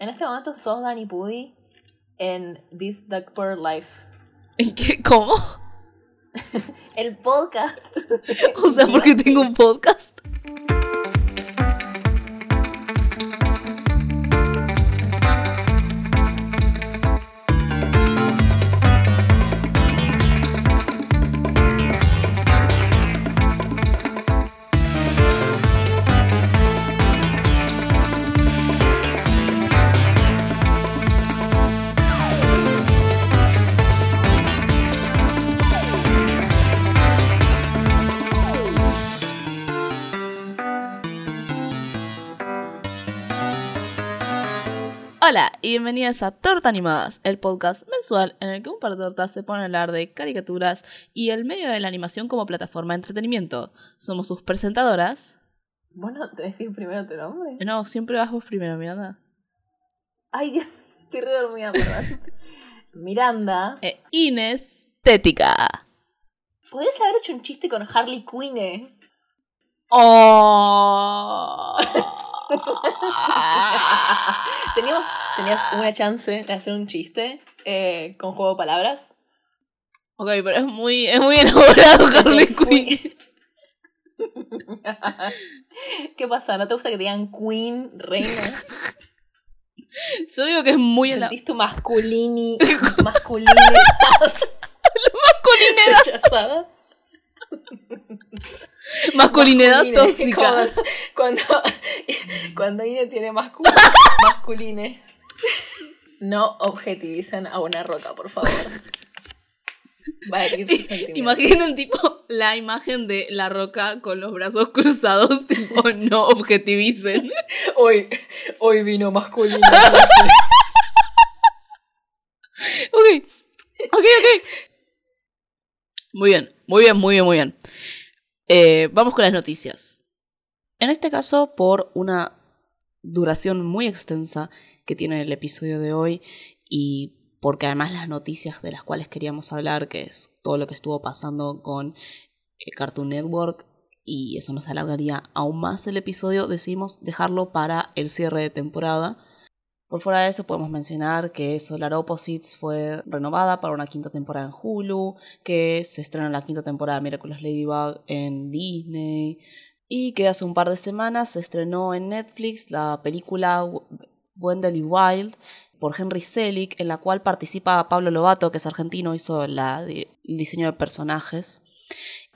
En este momento sos Danny Pudi en This Duck Bird Life. ¿En qué? ¿Cómo? El podcast. O sea, porque tengo un podcast. Hola y bienvenidas a Torta Animadas, el podcast mensual en el que un par de tortas se ponen a hablar de caricaturas y el medio de la animación como plataforma de entretenimiento. Somos sus presentadoras. Bueno, te decís primero tu nombre. No, siempre vas vos primero, Miranda. Ay, estoy re dormida, perdón. Miranda. Eh, Inestética. Podrías haber hecho un chiste con Harley Quinn, eh. Oh. Teníamos, tenías una chance de hacer un chiste eh, con juego de palabras. ok, pero es muy, es muy elaborado Harley. Quinn. ¿Qué pasa? ¿No te gusta que te digan Queen, reina? Yo digo que es muy elaborado. ¿Sentís tu masculini, masculinidad Masculinidad, rechazada? masculinidad Masculine, tóxica. Cuando, cuando, Ine tiene mascu- masculine. No objetivicen a una roca, por favor. Va a herir sus. Imaginen tipo la imagen de la roca con los brazos cruzados, tipo no objetivicen. Hoy, hoy vino masculino. Ok, ok, ok. Muy bien, muy bien, muy bien, muy bien. Eh, vamos con las noticias. En este caso, por una duración muy extensa que tiene el episodio de hoy y porque además las noticias de las cuales queríamos hablar, que es todo lo que estuvo pasando con eh, Cartoon Network y eso nos alargaría aún más el episodio, decidimos dejarlo para el cierre de temporada. Por fuera de eso podemos mencionar que Solar Opposites fue renovada para una quinta temporada en Hulu, que se estrena la quinta temporada de Miraculous Ladybug en Disney y que hace un par de semanas se estrenó en Netflix la película Wendell Wild por Henry Selick, en la cual participa Pablo Lobato, que es argentino, hizo el diseño de personajes.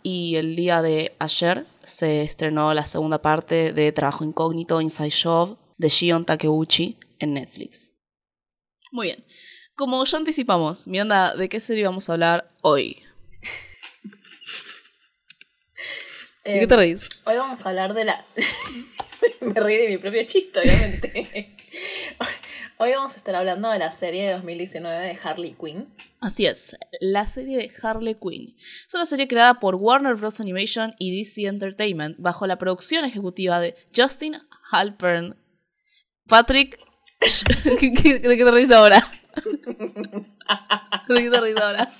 Y el día de ayer se estrenó la segunda parte de Trabajo Incógnito Inside Job de Shion Takeuchi en Netflix. Muy bien. Como ya anticipamos, Miranda, ¿de qué serie vamos a hablar hoy? ¿De qué te Em, reís? Hoy vamos a hablar de la. Me reí de mi propio chiste, obviamente. Hoy vamos a estar hablando de la serie de 2019 de Harley Quinn. Así es, la serie de Harley Quinn. Es una serie creada por Warner Bros. Animation y DC Entertainment bajo la producción ejecutiva de Justin Halpern. Patrick... ¿De qué te reís ahora? ¿De qué te reís ahora?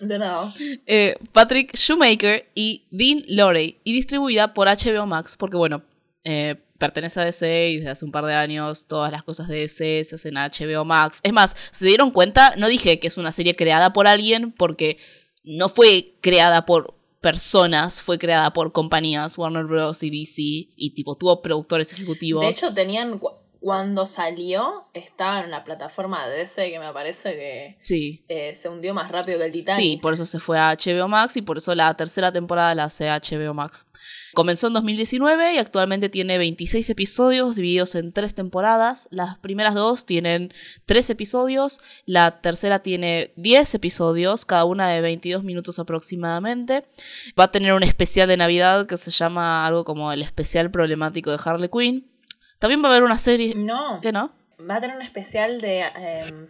De nuevo. Eh, Patrick Shoemaker y Dean Lorey y distribuida por HBO Max porque bueno, eh, pertenece a DC y desde hace un par de años todas las cosas de DC se hacen a HBO Max. Es más, si se dieron cuenta, no dije que es una serie creada por alguien porque no fue creada por personas, fue creada por compañías, Warner Bros. y DC y tipo tuvo productores ejecutivos. De hecho, tenían. cu- Cuando salió, estaba en la plataforma de DC que me parece que sí. eh, se hundió más rápido que el Titanic. Sí, por eso se fue a HBO Max y por eso la tercera temporada la hace HBO Max. Comenzó en 2019 y actualmente tiene 26 episodios divididos en tres temporadas. Las primeras dos tienen 3 episodios, la tercera tiene 10 episodios, cada una de 22 minutos aproximadamente. Va a tener un especial de Navidad que se llama algo como el especial problemático de Harley Quinn. También va a haber una serie... No, ¿Qué no? va a tener un especial de em,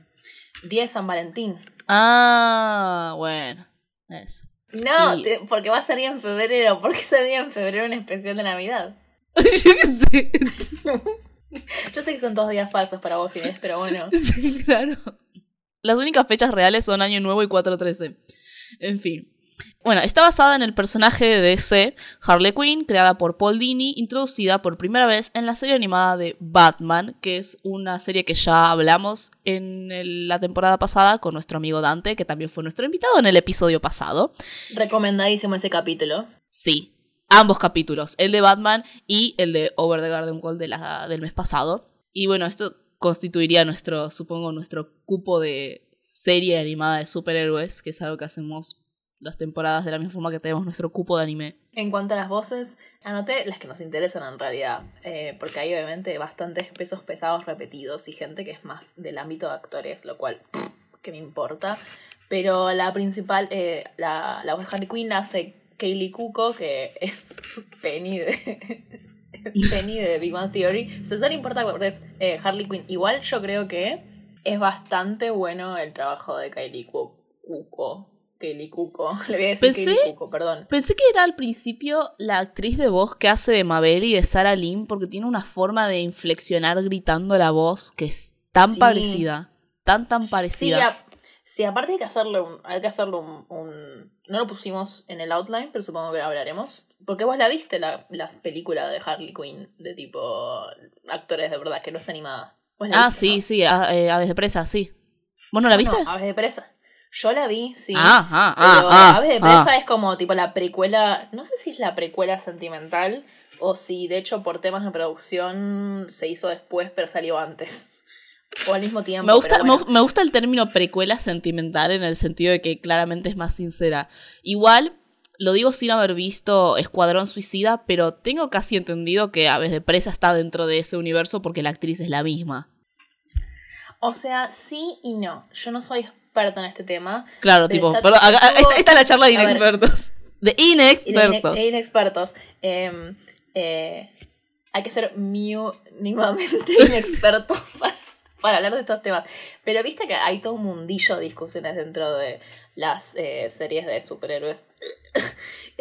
Día de San Valentín. Ah, bueno. Es. No, Y- te- porque va a salir en febrero. ¿Por qué salía en febrero un especial de Navidad? Yo qué sé. Yo sé que son todos días falsos para vos, Inés, pero bueno. Sí, claro. Las únicas fechas reales son Año Nuevo y 413. En fin. Bueno, está basada en el personaje de DC, Harley Quinn, creada por Paul Dini, introducida por primera vez en la serie animada de Batman, que es una serie que ya hablamos en el- la temporada pasada con nuestro amigo Dante, que también fue nuestro invitado en el episodio pasado. Recomendadísimo ese capítulo. Sí, ambos capítulos, el de Batman y el de Over the Garden Wall de la- del mes pasado. Y bueno, esto constituiría nuestro, supongo, nuestro cupo de serie animada de superhéroes, que es algo que hacemos las temporadas de la misma forma que tenemos nuestro cupo de anime. En cuanto a las voces, anoté las que nos interesan en realidad, eh, porque hay obviamente bastantes pesos pesados repetidos y gente que es más del ámbito de actores, lo cual, que me importa. Pero la principal, eh, la, la voz de Harley Quinn hace Kaylee Cuoco, que es Penny de, Penny de Big Bang Theory. Suele importa porque es eh, Harley Quinn. Igual yo creo que es bastante bueno el trabajo de Kaylee Cuoco. Kaylee Cuoco. Le voy a decir Pensé- perdón. Pensé que era al principio la actriz de voz que hace de Mabel y de Sarah Lynn, porque tiene una forma de inflexionar gritando la voz que es tan Sí. parecida. Tan, tan Sí, parecida. a- sí, aparte hay que hacerle un, hay que hacerle un, un- No lo pusimos en el outline, pero supongo que hablaremos. Porque vos la viste, la, la película de Harley Quinn, de tipo actores de verdad, que no es animada. Ah, viste, sí, ¿no? sí, a- eh, Aves de presa, sí. ¿Vos no la viste? No, Aves de Presa. Yo la vi, sí. Ah, ah, pero ah, ah, Aves de ah. Presa es como tipo la precuela. No sé si es la precuela sentimental o si de hecho por temas de producción se hizo después, pero salió antes. O al mismo tiempo. Me gusta, me gusta el término precuela sentimental en el sentido de que claramente es más sincera. Igual, lo digo sin haber visto Escuadrón Suicida, pero tengo casi entendido que Aves de Presa está dentro de ese universo porque la actriz es la misma. O sea, sí y no. Yo no soy experta en este tema. Claro, tipo, está- pero acá- esta, esta es la charla de ver. inexpertos. De inexpertos. de inexpertos. Eh, eh, hay que ser mínimamente inexperto para, para hablar de estos temas. Pero viste que hay todo un mundillo de discusiones dentro de las eh, series de superhéroes.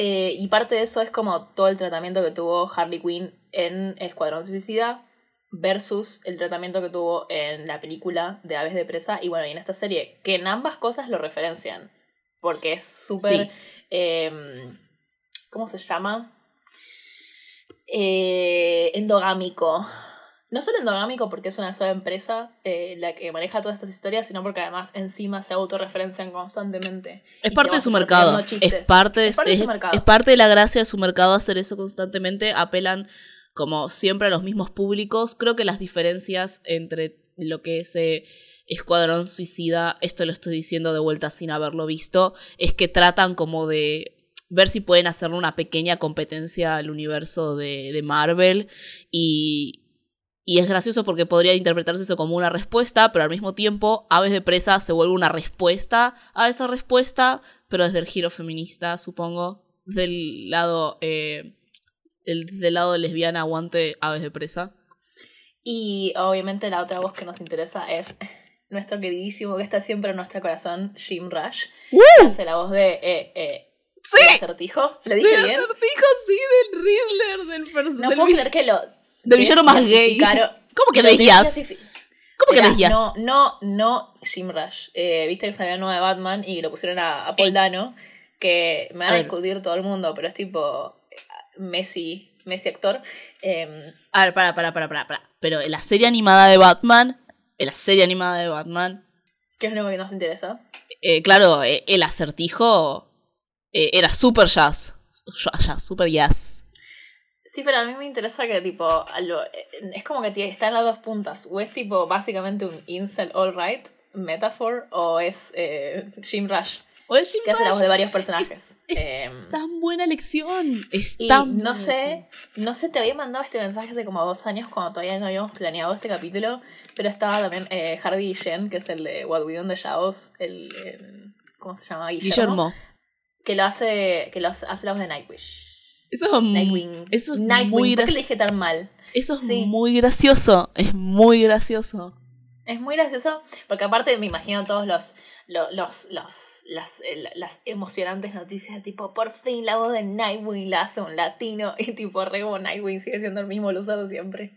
Eh, y parte de eso es como todo el tratamiento que tuvo Harley Quinn en Escuadrón Suicida versus el tratamiento que tuvo en la película de Aves de Presa y bueno, y en esta serie, que en ambas cosas lo referencian, porque es súper... Sí. eh, ¿Cómo se llama? Eh, endogámico. No solo endogámico porque es una sola empresa eh, la que maneja todas estas historias, sino porque además encima se autorreferencian constantemente. Es parte te de su mercado. Es parte, de, Es parte de su mercado. es parte de la gracia de su mercado hacer eso constantemente. Apelan, como siempre, a los mismos públicos. Creo que las diferencias entre lo que es eh, Escuadrón Suicida, esto lo estoy diciendo de vuelta sin haberlo visto, es que tratan como de ver si pueden hacerle una pequeña competencia al universo de, de Marvel y, y es gracioso porque podría interpretarse eso como una respuesta, pero al mismo tiempo Aves de Presa se vuelve una respuesta a esa respuesta, pero desde el giro feminista, supongo, del lado, eh, el, del lado lesbiana aguante Aves de Presa. Y obviamente la otra voz que nos interesa es nuestro queridísimo, que está siempre en nuestro corazón, Jim Rush. que hace la voz de eh, eh, ¡Sí! el acertijo. ¿Lo dije Del bien? acertijo, sí, del Riddler, del personaje. No del, puedo creer que lo. del villano más gay. ¿Cómo que desclasifi- ¿Cómo que decías? No, no, no Jim Rush. Eh, Viste que salió la nueva de Batman y lo pusieron a, a Paul. Dano, que me van A a discutir todo el mundo, pero es tipo Messi, Messi actor. Eh, A ver, para, para, para, para, para. Pero en la serie animada de Batman, en la serie animada de Batman, que es lo que nos interesa. eh, claro, eh, el acertijo eh, era super jazz. Jazz, super jazz. Sí, pero a mí me interesa que tipo, lo- es como que está en las dos puntas. O es tipo básicamente un incel all right metaphor, o es Jim Rush, que hace la voz de varios personajes. es Em, Tan buena elección. Es tan no buena sé, no sé, te había mandado este mensaje hace como dos años cuando todavía no habíamos planeado este capítulo, pero estaba también eh, Harvey Yen, que es el de What We Do in the Shadows, el, el- ¿cómo se llama? Guillermo, Guillermo. que lo hace, que lo hace, hace la voz de Nightwish. Eso es, Nightwing. eso es Nightwing, muy ¿por qué graci- le dije tan mal? Eso es Sí. muy gracioso. Es muy gracioso. Es muy gracioso, porque aparte me imagino todos los, los, los, los- las, las emocionantes noticias de tipo, por fin la voz de Nightwing la hace un latino, y tipo, re como Nightwing sigue siendo el mismo, lo usado siempre.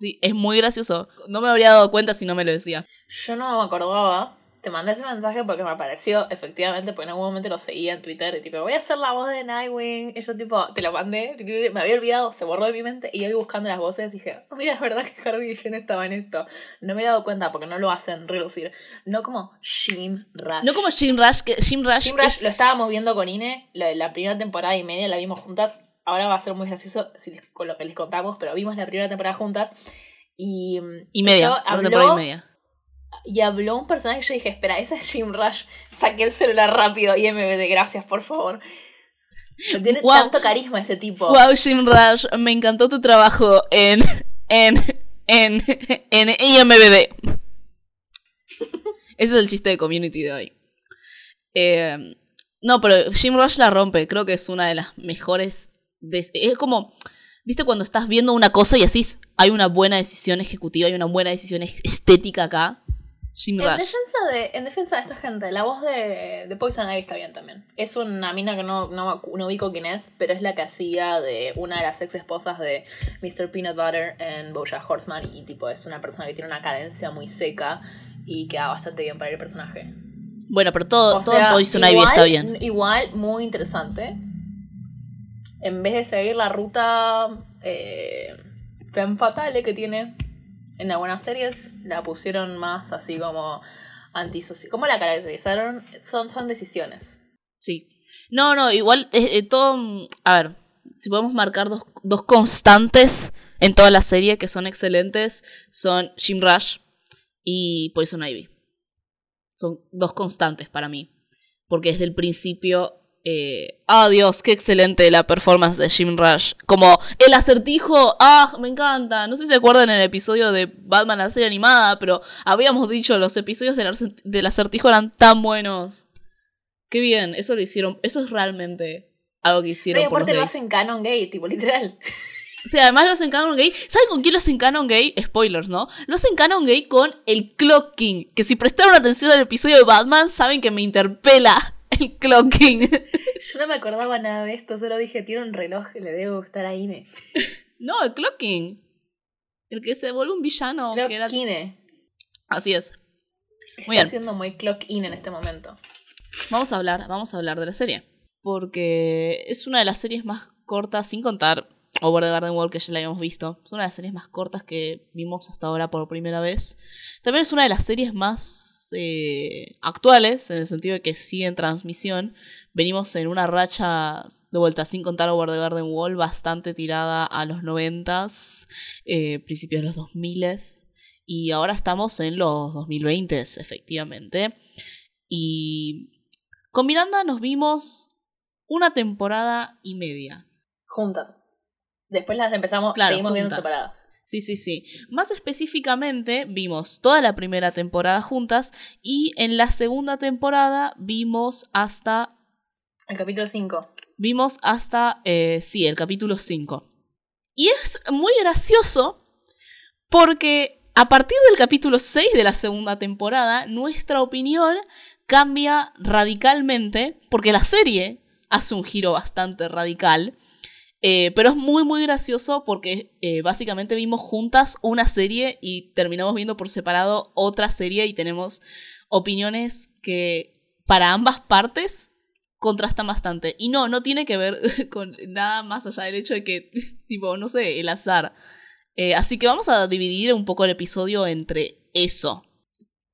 Sí, es muy gracioso. No me habría dado cuenta si no me lo decía. Yo no me acordaba te mandé ese mensaje porque me apareció, efectivamente, porque en algún momento lo seguía en Twitter y tipo, voy a hacer la voz de Nightwing. Y yo tipo, te lo mandé, me había olvidado, se borró de mi mente y yo buscando las voces dije, oh, mira, es verdad que Harvey y Jen estaban en esto. No me he dado cuenta porque no lo hacen relucir. No como Jim Rush. No como Jim Rush, que Jim Rush, Jim Rush es- lo estábamos viendo con Ine, la, la primera temporada y media la vimos juntas. Ahora va a ser muy gracioso si les- con lo que les contamos, pero vimos la primera temporada juntas. Y, y media, una habló- temporada y media. Y habló un personaje que yo dije, espera, ese es Jim Rush. Saqué el celular rápido y MBD, gracias, por favor. Tiene Wow. tanto carisma ese tipo. Wow, Jim Rush, me encantó tu trabajo en en en en IMBD. Ese es el chiste de community de hoy. Eh, no, pero Jim Rush la rompe. Creo que es una de las mejores. es como. ¿Viste cuando estás viendo una cosa y así hay una buena decisión ejecutiva, hay una buena decisión es- estética acá? En defensa, de, en defensa de esta gente, la voz de, de Poison Ivy está bien también. Es una mina que no, no, no ubico quién es, pero es la que hacía de una de las ex esposas de Mr. Peanut Butter en Bojack Horseman y tipo es una persona que tiene una cadencia muy seca y queda bastante bien para el personaje. Bueno, pero todo, O todo sea, Poison Ivy igual- está bien. Igual, muy interesante. En vez de seguir la ruta eh, femme fatale que tiene en algunas series, la pusieron más así como antisocial. ¿Cómo la caracterizaron? Son, son decisiones. Sí. No, no, igual eh, eh, todo. A ver, si podemos marcar dos, dos constantes en toda la serie que son excelentes, son Jim Rush y Poison Ivy. Son dos constantes para mí. Porque desde el principio. Eh, ¡Ah, Dios! ¡Qué excelente la performance de Jim Rush! Como el acertijo. ¡Ah! Me encanta. No sé si se acuerdan en el episodio de Batman, la serie animada, pero habíamos dicho los episodios del, del acertijo eran tan buenos. Qué bien, eso lo hicieron. Eso es realmente algo que hicieron Pero por los aparte lo hacen canon gay, tipo literal. O sea, además lo hacen canon gay. ¿Saben con quién lo hacen canon gay? Spoilers, ¿no? Lo hacen canon gay con el Clock King. Que si prestaron atención al episodio de Batman, saben que me interpela el Clock King. Yo no me acordaba nada de esto, solo dije, tiene un reloj que le debe gustar a Ine. no, el Clock King. El que se vuelve un villano. Clock que era... Ine. Así es. Muy Está bien. siendo muy clock in en este momento. Vamos a hablar, vamos a hablar de la serie. Porque es una de las series más cortas, sin contar Over the Garden Wall, que ya la habíamos visto. Es una de las series más cortas que vimos hasta ahora por primera vez. También es una de las series más eh, actuales, en el sentido de que sigue en transmisión. Venimos en una racha, de vuelta, sin contar Over the Garden Wall, bastante tirada a los noventas, eh, principios de los 2000 y ahora estamos en los 2020, efectivamente. Y con Miranda nos vimos una temporada y media. Juntas. Después las empezamos, Claro, seguimos viendo separadas. Sí, sí, sí. Más específicamente, vimos toda la primera temporada juntas y en la segunda temporada vimos hasta. El capítulo 5. Vimos hasta. eh, sí, el capítulo 5. Y es muy gracioso porque a partir del capítulo 6 de la segunda temporada, nuestra opinión cambia radicalmente porque la serie hace un giro bastante radical. Eh, pero es muy, muy gracioso porque eh, básicamente vimos juntas una serie y terminamos viendo por separado otra serie y tenemos opiniones que para ambas partes contrastan bastante. Y no, no tiene que ver con nada más allá del hecho de que, tipo, no sé, el azar. Eh, así que vamos a dividir un poco el episodio entre eso.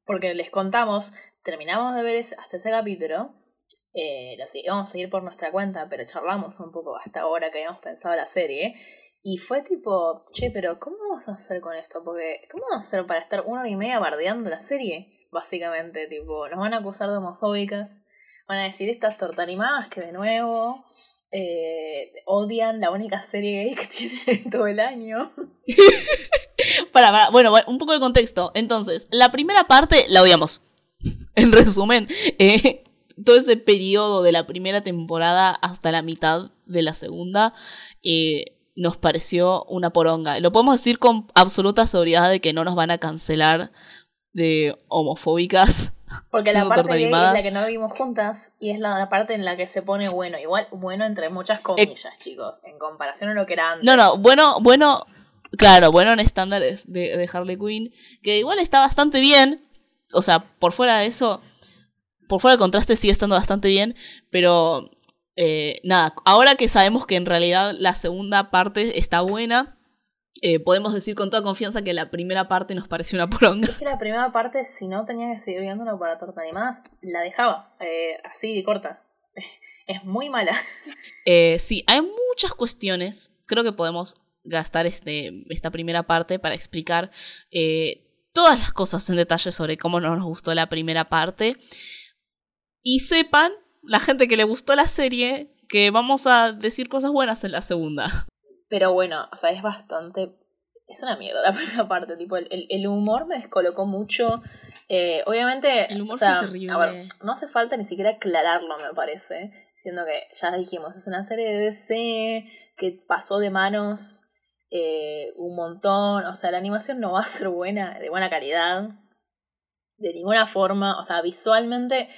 Porque les contamos, terminamos de ver hasta ese capítulo. Eh, a seguir por nuestra cuenta, pero charlamos un poco hasta ahora que habíamos pensado la serie. Y fue tipo, che, pero ¿cómo vamos a hacer con esto? Porque, ¿cómo vamos a hacer para estar una hora y media bardeando la serie? Básicamente, tipo, nos van a acusar de homofóbicas. Van a decir estas tortanimadas que de nuevo eh, odian la única serie gay que tienen en todo el año. Para, para, bueno, un poco de contexto. Entonces, la primera parte la odiamos. En resumen, eh, todo ese periodo de la primera temporada hasta la mitad de la segunda eh, nos pareció una poronga. Lo podemos decir con absoluta seguridad de que no nos van a cancelar de homofóbicas. Porque la parte gay es la que no vimos juntas y es la, la parte en la que se pone bueno. Igual bueno entre muchas comillas, chicos, en comparación a lo que era antes. No, no, bueno, bueno, claro, bueno en estándares de, de Harley Quinn, que igual está bastante bien, o sea, por fuera de eso, por fuera del contraste sigue estando bastante bien, pero eh, nada, ahora que sabemos que en realidad la segunda parte está buena, eh, podemos decir con toda confianza que la primera parte nos pareció una poronga. Es que la primera parte, si no tenía que seguir viéndolo para torta animadas, la dejaba eh, así de corta. Es muy mala. Eh, sí, hay muchas cuestiones. Creo que podemos gastar este, esta primera parte para explicar todas las cosas en detalle sobre cómo no nos gustó la primera parte. Y sepan, la gente que le gustó la serie, que vamos a decir cosas buenas en la segunda. Pero bueno, o sea, es bastante. Es una mierda la primera parte. Tipo, el, el humor me descolocó mucho. Eh, obviamente. El humor o sea, fue terrible. a ver, no hace falta ni siquiera aclararlo, me parece. Siendo que ya dijimos, es una serie de DC que pasó de manos eh, un montón. O sea, la animación no va a ser buena, de buena calidad. De ninguna forma. O sea, visualmente.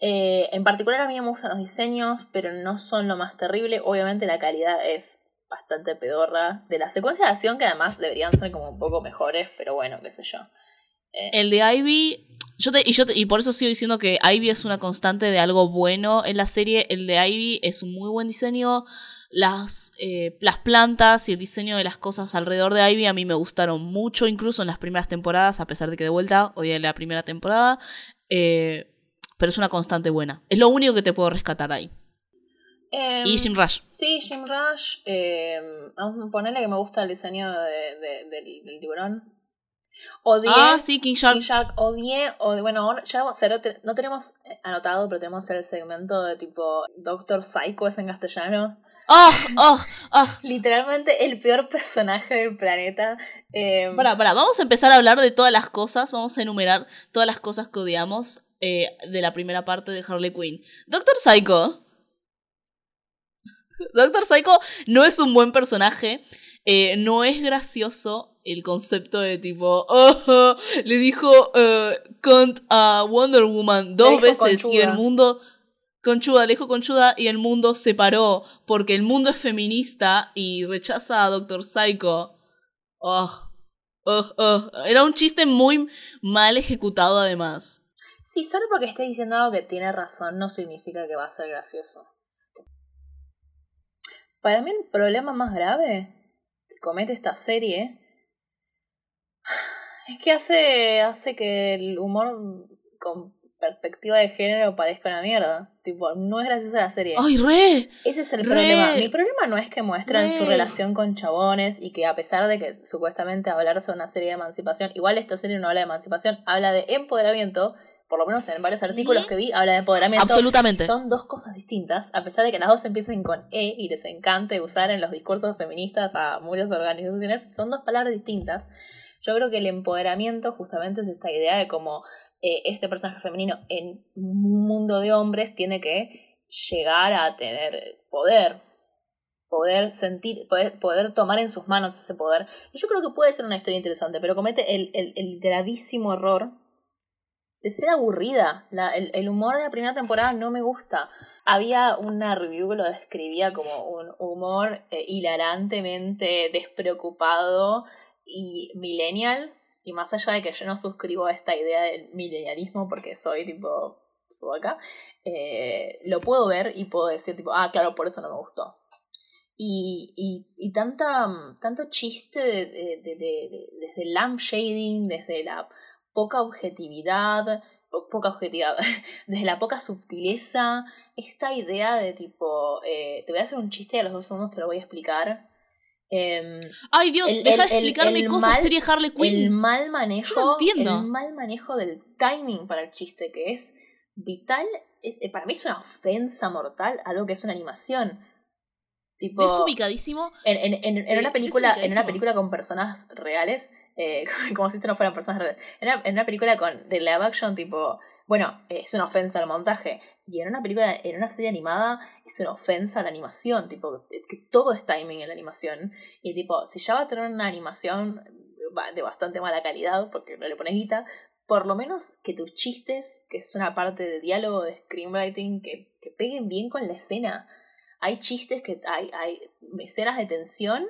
Eh, en particular a mí me gustan los diseños, pero no son lo más terrible. Obviamente la calidad es bastante pedorra. De la secuencia de acción que además deberían ser como un poco mejores, pero bueno, qué sé yo. Eh, El de Ivy. Yo te, y, yo y por eso sigo diciendo que Ivy es una constante de algo bueno en la serie. El de Ivy es un muy buen diseño. Las, eh, las plantas y el diseño de las cosas alrededor de Ivy a mí me gustaron mucho, incluso en las primeras temporadas, a pesar de que de vuelta odié la primera temporada. Pero es una constante buena. Es lo único que te puedo rescatar ahí. em, y Jim Rush. Sí, Jim Rush. Eh, vamos a ponerle que me gusta el diseño de, de- del, del tiburón. Odié. Ah, sí, King Shark. King Shark, odié, odié- bueno, ya o sea, no te- no tenemos anotado, pero tenemos el segmento de tipo Doctor Psycho es en castellano. ¡Ah! ¡Ah! ¡Ah! Literalmente el peor personaje del planeta. Eh, Pará, pará, vamos a empezar a hablar de todas las cosas, vamos a enumerar todas las cosas que odiamos eh, de la primera parte de Harley Quinn. Doctor Psycho. Doctor Psycho no es un buen personaje, eh, no es gracioso el concepto de tipo, oh, le dijo cunt a Wonder Woman dos veces y el mundo... Conchuda, le dijo conchuda y el mundo se paró porque el mundo es feminista y rechaza a Doctor Psycho. Oh, oh, oh. Era un chiste muy mal ejecutado además. Sí, solo porque esté diciendo algo que tiene razón no significa que va a ser gracioso. Para mí el problema más grave que comete esta serie es que hace, hace que el humor con perspectiva de género parezca una mierda. Tipo, no es graciosa la serie. ¡Ay, re! Ese es el Re. problema. Mi problema no es que muestran su Re. relación con chabones y que a pesar de que supuestamente hablarse de una serie de emancipación, igual esta serie no habla de emancipación, habla de empoderamiento, por lo menos en varios artículos que vi, habla de empoderamiento. Absolutamente. Son dos cosas distintas, a pesar de que las dos empiecen con E y les encante usar en los discursos feministas a muchas organizaciones, son dos palabras distintas. Yo creo que el empoderamiento justamente es esta idea de cómo eh, este personaje femenino en un mundo de hombres tiene que llegar a tener poder, poder sentir, poder, poder tomar en sus manos ese poder. Y yo creo que puede ser una historia interesante, pero comete el, el, el gravísimo error de ser aburrida. El, el humor de la primera temporada no me gusta. Había una review que lo describía como un humor eh, hilarantemente despreocupado y millennial. Y más allá de que yo no suscribo a esta idea del millennialismo porque soy tipo sudaca, eh, lo puedo ver y puedo decir tipo, ah, claro, por eso no me gustó. Y, y, y tanta, tanto chiste de, de, de- desde el lamp shading, desde la poca objetividad, po- poca objetividad, desde la poca sutileza, esta idea de tipo, eh, te voy a hacer un chiste y a los dos segundos te lo voy a explicar. Em, ¡Ay, Dios! El- deja el- de el- explicarme el cosas mal- serie Harley el Quinn. mal manejo, Yo no entiendo. el mal manejo del timing para el chiste, que es vital, es, eh, para mí es una ofensa mortal a algo que es una animación. Tipo, Desubicadísimo. en, en, en, en Eh, una película, en una película con personas reales, eh, como si esto no fueran personas reales, en una, en una película con de live action, tipo, bueno, es una ofensa al montaje. Y en una película, en una serie animada, es una ofensa a la animación, tipo, eh, que todo es timing en la animación. Y tipo, si ya va a tener una animación de bastante mala calidad, porque no le pones guita, por lo menos que tus chistes, que es una parte de diálogo, de screenwriting, que, que peguen bien con la escena. Hay chistes que hay, hay escenas de tensión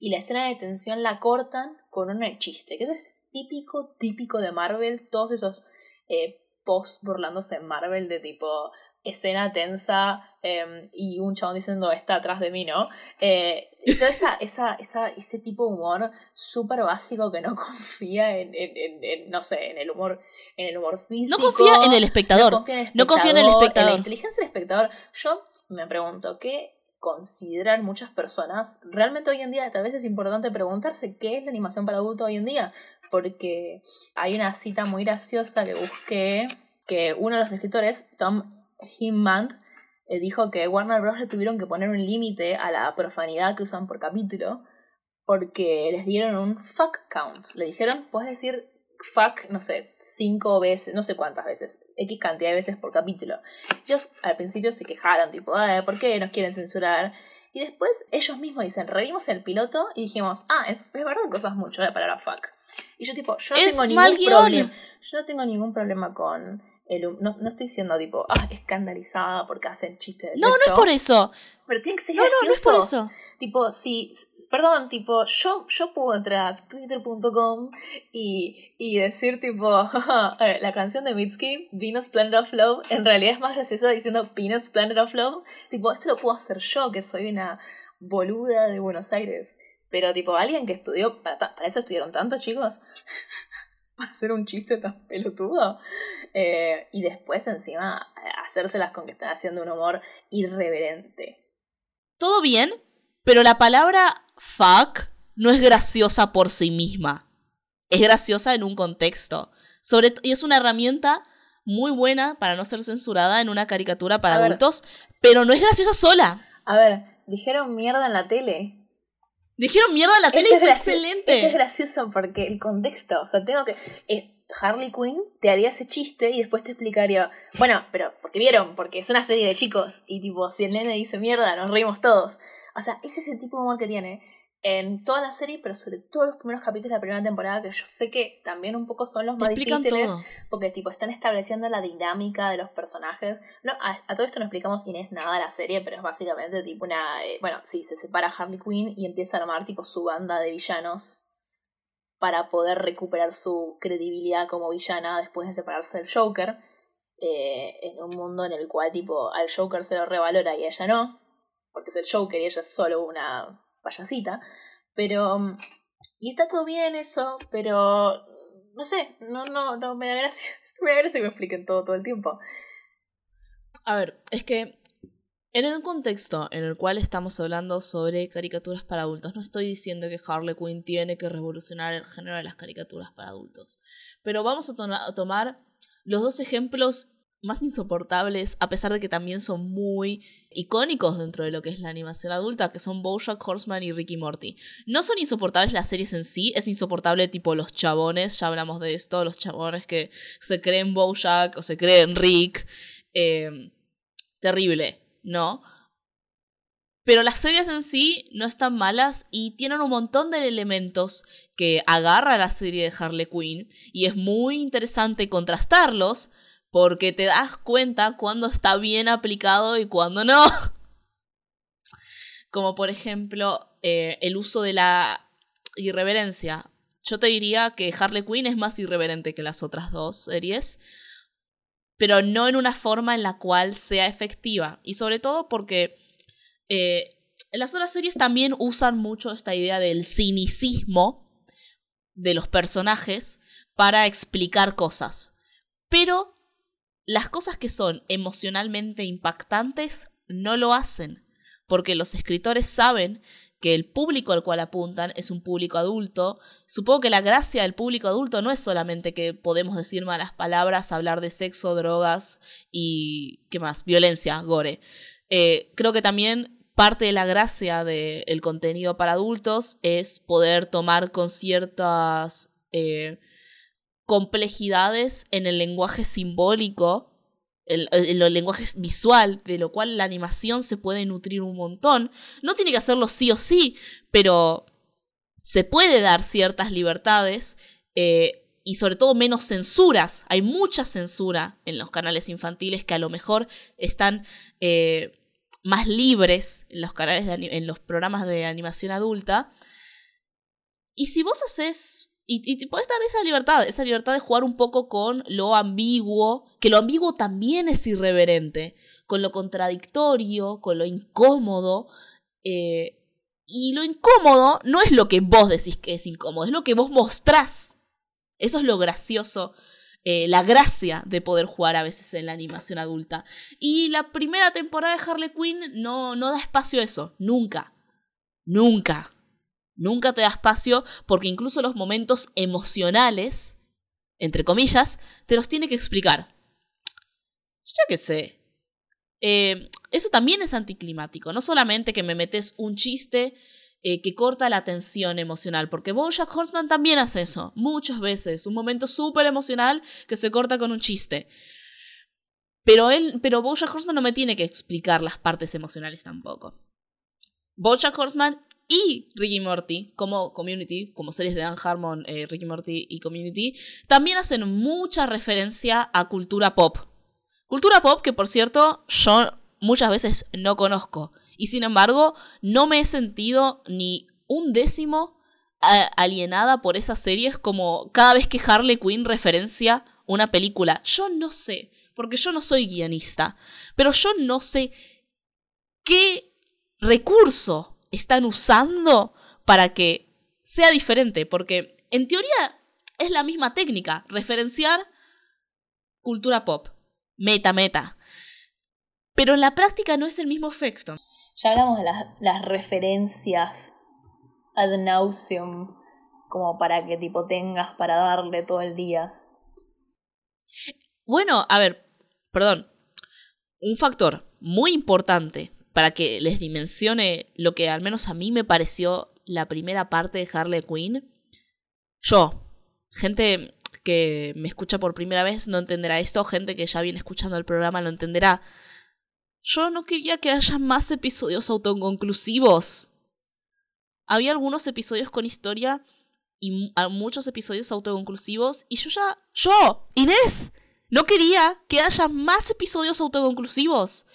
y la escena de tensión la cortan con un chiste, que eso es típico, típico de Marvel, todos esos eh, post burlándose en Marvel de tipo escena tensa em, y un chabón diciendo está atrás de mí, ¿no? Eh, esa, esa, esa, ese tipo de humor súper básico que no confía en, en, no sé, en el humor, en el humor físico. No confía en el espectador. No confía en el espectador. En la inteligencia del espectador. Yo me pregunto, ¿qué consideran muchas personas? Realmente hoy en día tal vez es importante preguntarse qué es la animación para adultos hoy en día. Porque hay una cita muy graciosa que busqué que uno de los escritores, Tom Himmand eh, dijo que Warner Bros. le tuvieron que poner un límite a la profanidad que usan por capítulo porque les dieron un fuck count. Le dijeron, puedes decir fuck, no sé, cinco veces, no sé cuántas veces, X cantidad de veces por capítulo. Ellos al principio se quejaron, tipo, ¿por qué nos quieren censurar? Y después ellos mismos dicen, revimos el piloto y dijimos, ah, es, es verdad que usas mucho la palabra fuck. Y yo tipo, yo no tengo ningún problema. Yo no tengo ningún problema con no, no, estoy siendo tipo, ah, escandalizada porque hacen chistes de No, no es por eso. Pero tiene que ser no, No, no es por eso. Tipo, si, perdón, tipo, yo, yo puedo entrar a twitter.com y, y decir tipo, eh, la canción de Mitski, Venus Planet of Love, en realidad es más graciosa diciendo Venus Planet of Love. Tipo, esto lo puedo hacer yo, que soy una boluda de Buenos Aires. Pero tipo, alguien que estudió, para, para eso estudiaron tanto, chicos para hacer un chiste tan pelotudo. Eh, y después encima hacérselas con que están haciendo un humor irreverente. Todo bien, pero la palabra fuck no es graciosa por sí misma. Es graciosa en un contexto. Sobre y es una herramienta muy buena para no ser censurada en una caricatura para adultos, pero no es graciosa sola. A ver, dijeron mierda en la tele. Dijeron mierda en la tele y fue excelente. Eso es gracioso porque el contexto, o sea, tengo que... Eh, Harley Quinn te haría ese chiste y después te explicaría, bueno, pero porque vieron, porque es una serie de chicos y tipo, si el nene dice mierda, nos reímos todos. O sea, ese es el tipo de humor que tiene en toda la serie, pero sobre todo los primeros capítulos de la primera temporada, que yo sé que también un poco son los más difíciles, porque tipo están estableciendo la dinámica de los personajes. No, a, todo esto no explicamos quién es nada la serie, pero es básicamente tipo una... Eh, bueno, sí, se separa Harley Quinn y empieza a armar tipo su banda de villanos para poder recuperar su credibilidad como villana después de separarse del Joker. Eh, en un mundo en el cual tipo al Joker se lo revalora y a ella no, porque es el Joker y ella es solo una payasita. Pero. Mm, y está todo bien eso, pero. No sé, no, no, no me da gracia. me da gracia que me expliquen todo todo el tiempo. A ver, es que en el contexto en el cual estamos hablando sobre caricaturas para adultos, no estoy diciendo que Harley Quinn tiene que revolucionar el género de las caricaturas para adultos, pero vamos a tomar los dos ejemplos más insoportables, a pesar de que también son muy icónicos dentro de lo que es la animación adulta, que son Bojack Horseman y Ricky Morty. No son insoportables las series en sí, es insoportable tipo los chabones, ya hablamos de esto, los chabones que se creen Bojack o se creen Rick. Em, terrible, ¿no? Pero las series en sí no están malas y tienen un montón de elementos que agarra la serie de Harley Quinn y es muy interesante contrastarlos porque te das cuenta cuando está bien aplicado y cuando no. Como por ejemplo eh, el uso de la irreverencia. Yo te diría que Harley Quinn es más irreverente que las otras dos series, pero no en una forma en la cual sea efectiva. Y sobre todo porque eh, las otras series también usan mucho esta idea del cinicismo de los personajes para explicar cosas. Pero las cosas que son emocionalmente impactantes no lo hacen, porque los escritores saben que el público al cual apuntan es un público adulto. Supongo que la gracia del público adulto no es solamente que podemos decir malas palabras, hablar de sexo, drogas y... ¿qué más? Violencia, gore. Eh, creo que también parte de la gracia del contenido para adultos es poder tomar con ciertas... Eh, complejidades en el lenguaje simbólico, en el, lenguaje visual, de lo cual la animación se puede nutrir un montón. No tiene que hacerlo sí o sí, pero se puede dar ciertas libertades eh, y sobre todo menos censuras. Hay mucha censura en los canales infantiles que a lo mejor están eh, más libres en los canales en los programas de animación adulta. y si vos haces y, te puedes dar esa libertad, esa libertad de jugar un poco con lo ambiguo, que lo ambiguo también es irreverente, con lo contradictorio, con lo incómodo. Eh, y lo incómodo no es lo que vos decís que es incómodo, es lo que vos mostrás. Eso es lo gracioso, eh, la gracia de poder jugar a veces en la animación adulta. Y la primera temporada de Harley Quinn no, no da espacio a eso, nunca. Nunca. Nunca te da espacio porque incluso los momentos emocionales, entre comillas, te los tiene que explicar. Ya que sé. Eh, eso también es anticlimático. No solamente que me metes un chiste eh, que corta la tensión emocional, porque Bojack Horseman también hace eso, muchas veces. Un momento súper emocional que se corta con un chiste. Pero él, pero Bojack Horseman no me tiene que explicar las partes emocionales tampoco. Bojack Horseman y Ricky Morty, como Community, como series de Dan Harmon, eh, Ricky Morty y Community, también hacen mucha referencia a cultura pop. Cultura pop que, por cierto, yo muchas veces no conozco. Y sin embargo, no me he sentido ni un décimo alienada por esas series como cada vez que Harley Quinn referencia una película. Yo no sé, porque yo no soy guionista, pero yo no sé qué recurso están usando para que sea diferente, porque en teoría es la misma técnica, referenciar cultura pop, meta, meta. Pero en la práctica no es el mismo efecto. Ya hablamos de las, referencias ad nauseum, como para que tipo tengas para darle todo el día. Bueno, a ver, perdón. Un factor muy importante para que les dimensione lo que al menos a mí me pareció la primera parte de Harley Quinn. Yo, gente que me escucha por primera vez no entenderá esto, gente que ya viene escuchando el programa lo entenderá. Yo no quería que haya más episodios autoconclusivos. Había algunos episodios con historia y muchos episodios autoconclusivos y yo ya, yo, Inés, no quería que haya más episodios autoconclusivos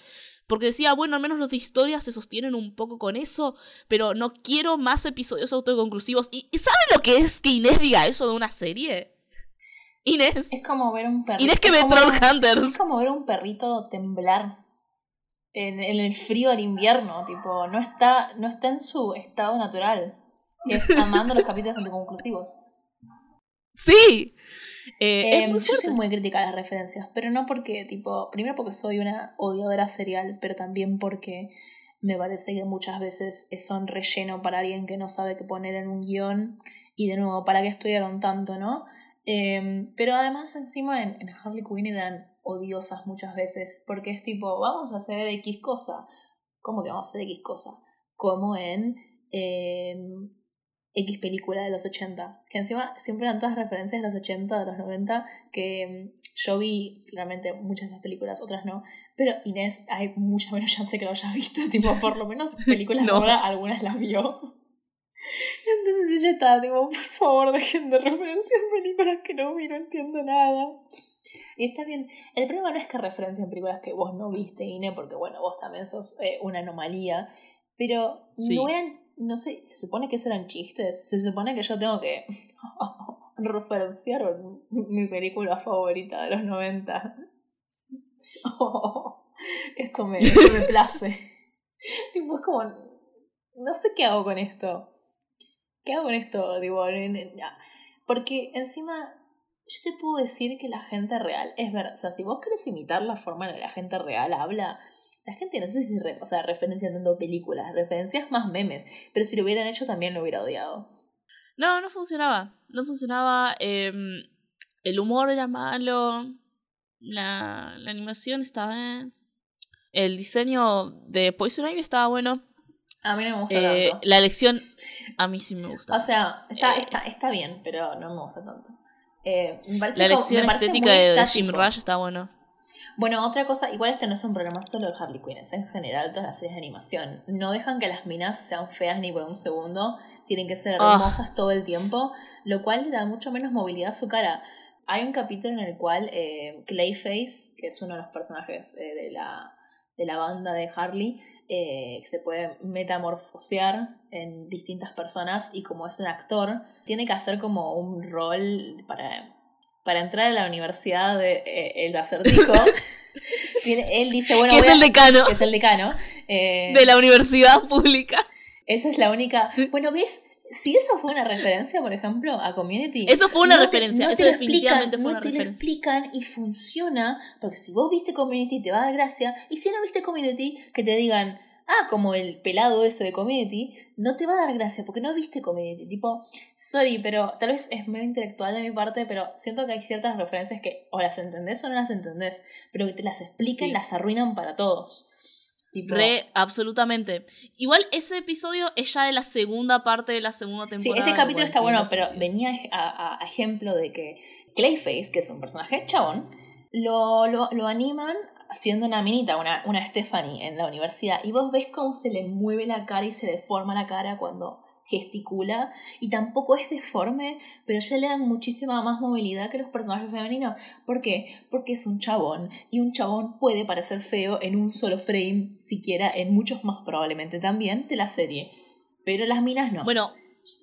porque decía, bueno, al menos los de historia se sostienen un poco con eso, pero no quiero más episodios autoconclusivos. ¿Y, ¿saben lo que es que Inés diga eso de una serie? Inés. Es como ver un perrito. Inés que ve Trollhunters. Es como ver un perrito temblar en, el frío del invierno, tipo, no está, no está en su estado natural, que es amando los capítulos autoconclusivos. Sí, eh, em, yo soy muy crítica a las referencias, pero no porque, tipo, primero porque soy una odiadora serial, pero también porque me parece que muchas veces son relleno para alguien que no sabe qué poner en un guion y de nuevo, ¿para qué estudiaron tanto, no? Em, pero además encima en, en, Harley Quinn eran odiosas muchas veces, porque es tipo, vamos a hacer X cosa. ¿Cómo que vamos a hacer X cosa? Como en em, X película de los 80, que encima siempre eran todas referencias de los 80, de los 90, que mm, yo vi claramente muchas de esas películas, otras no, pero Inés hay mucha menos chance que lo haya visto, tipo, por lo menos películas no. ahora algunas las vio. Entonces ella estaba tipo, por favor, dejen de referenciar películas que no vi, no entiendo nada. Y está bien, el problema no es que referencien películas que vos no viste, Inés, porque bueno, vos también sos eh, una anomalía, pero no eran no sé, se supone que eso eran chistes. Se supone que yo tengo que referenciar mi película favorita de los 90. esto me, me place. tipo, es como. No sé qué hago con esto. ¿Qué hago con esto? Digo, porque encima yo te puedo decir que la gente real es verdad. O sea, si vos querés imitar la forma en la que la gente real habla, la gente no sé si re, o sea, referencia tanto películas, referencias más memes, pero si lo hubieran hecho también lo hubiera odiado. No, no funcionaba. No funcionaba. Em, el humor era malo. La, la animación estaba bien. El diseño de Poison Ivy estaba bueno. A mí no me gusta eh, La elección, a mí sí me gusta. O sea, está, eh, está, está bien, pero no me gusta tanto. Eh, la elección estética de Jim Rush está bueno. Bueno, otra cosa, igual este no es un problema solo de Harley Quinn, es en general todas las series de animación. No dejan que las minas sean feas ni por un segundo, tienen que ser ah. hermosas todo el tiempo, lo cual le da mucho menos movilidad a su cara. Hay un capítulo en el cual eh, Clayface, que es uno de los personajes eh, de, la, de la banda de Harley, eh, se puede metamorfosear en distintas personas y como es un actor, tiene que hacer como un rol para, para entrar a la universidad de eh, el acertijo. él dice, bueno, que es el decano. es el decano. Eh, de la universidad pública. Esa es la única. Bueno, ¿ves? Si eso fue una referencia, por ejemplo, a Community. Eso fue una referencia, eso definitivamente fue no te lo explican y funciona, porque si vos viste Community te va a dar gracia, y si no viste Community, que te digan, ah, como el pelado ese de Community, no te va a dar gracia porque no viste Community. Tipo, sorry, pero tal vez es medio intelectual de mi parte, pero siento que hay ciertas referencias que o las entendés o no las entendés, pero que te las expliquen, las arruinan para todos. Re, absolutamente. Igual ese episodio es ya de la segunda parte de la segunda temporada. Sí, ese capítulo está bueno, pero venía a, ejemplo de que Clayface, que es un personaje chabón, lo, lo, lo animan siendo una minita, una, una Stephanie en la universidad, y vos ves cómo se le mueve la cara y se deforma la cara cuando gesticula, y tampoco es deforme, pero ya le dan muchísima más movilidad que los personajes femeninos. ¿Por qué? Porque es un chabón, y un chabón puede parecer feo en un solo frame, siquiera en muchos más probablemente también, de la serie. Pero las minas no. Bueno,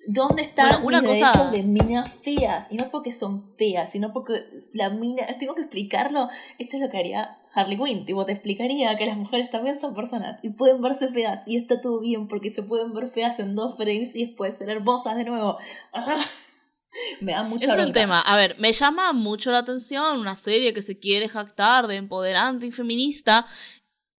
¿Dónde están una los cosa... de minas feas? Y no porque son feas, sino porque la mina. Tengo que explicarlo. Esto es lo que haría Harley Quinn. Tipo, te explicaría que las mujeres también son personas y pueden verse feas. Y está todo bien porque se pueden ver feas en dos frames y después ser hermosas de nuevo. Me da mucha Es el tema. A ver, me llama mucho la atención una serie que se quiere jactar de empoderante y feminista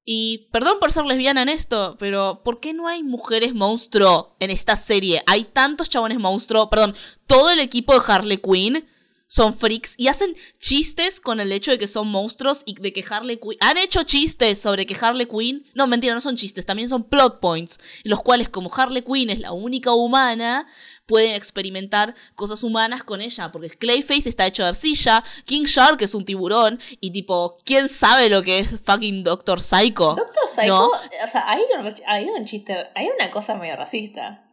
y perdón por ser lesbiana en esto, pero ¿por qué no hay mujeres monstruo en esta serie? Hay tantos chabones monstruo, perdón, todo el equipo de Harley Quinn son freaks y hacen chistes con el hecho de que son monstruos y de que Harley Quinn... Han hecho chistes sobre que Harley Quinn... No, mentira, no son chistes, también son plot points, los cuales como Harley Quinn es la única humana, pueden experimentar cosas humanas con ella, porque Clayface está hecho de arcilla, King Shark es un tiburón, y tipo, ¿quién sabe lo que es fucking Doctor Psycho? Doctor Psycho, o sea, hay hay un chiste, hay una cosa medio racista.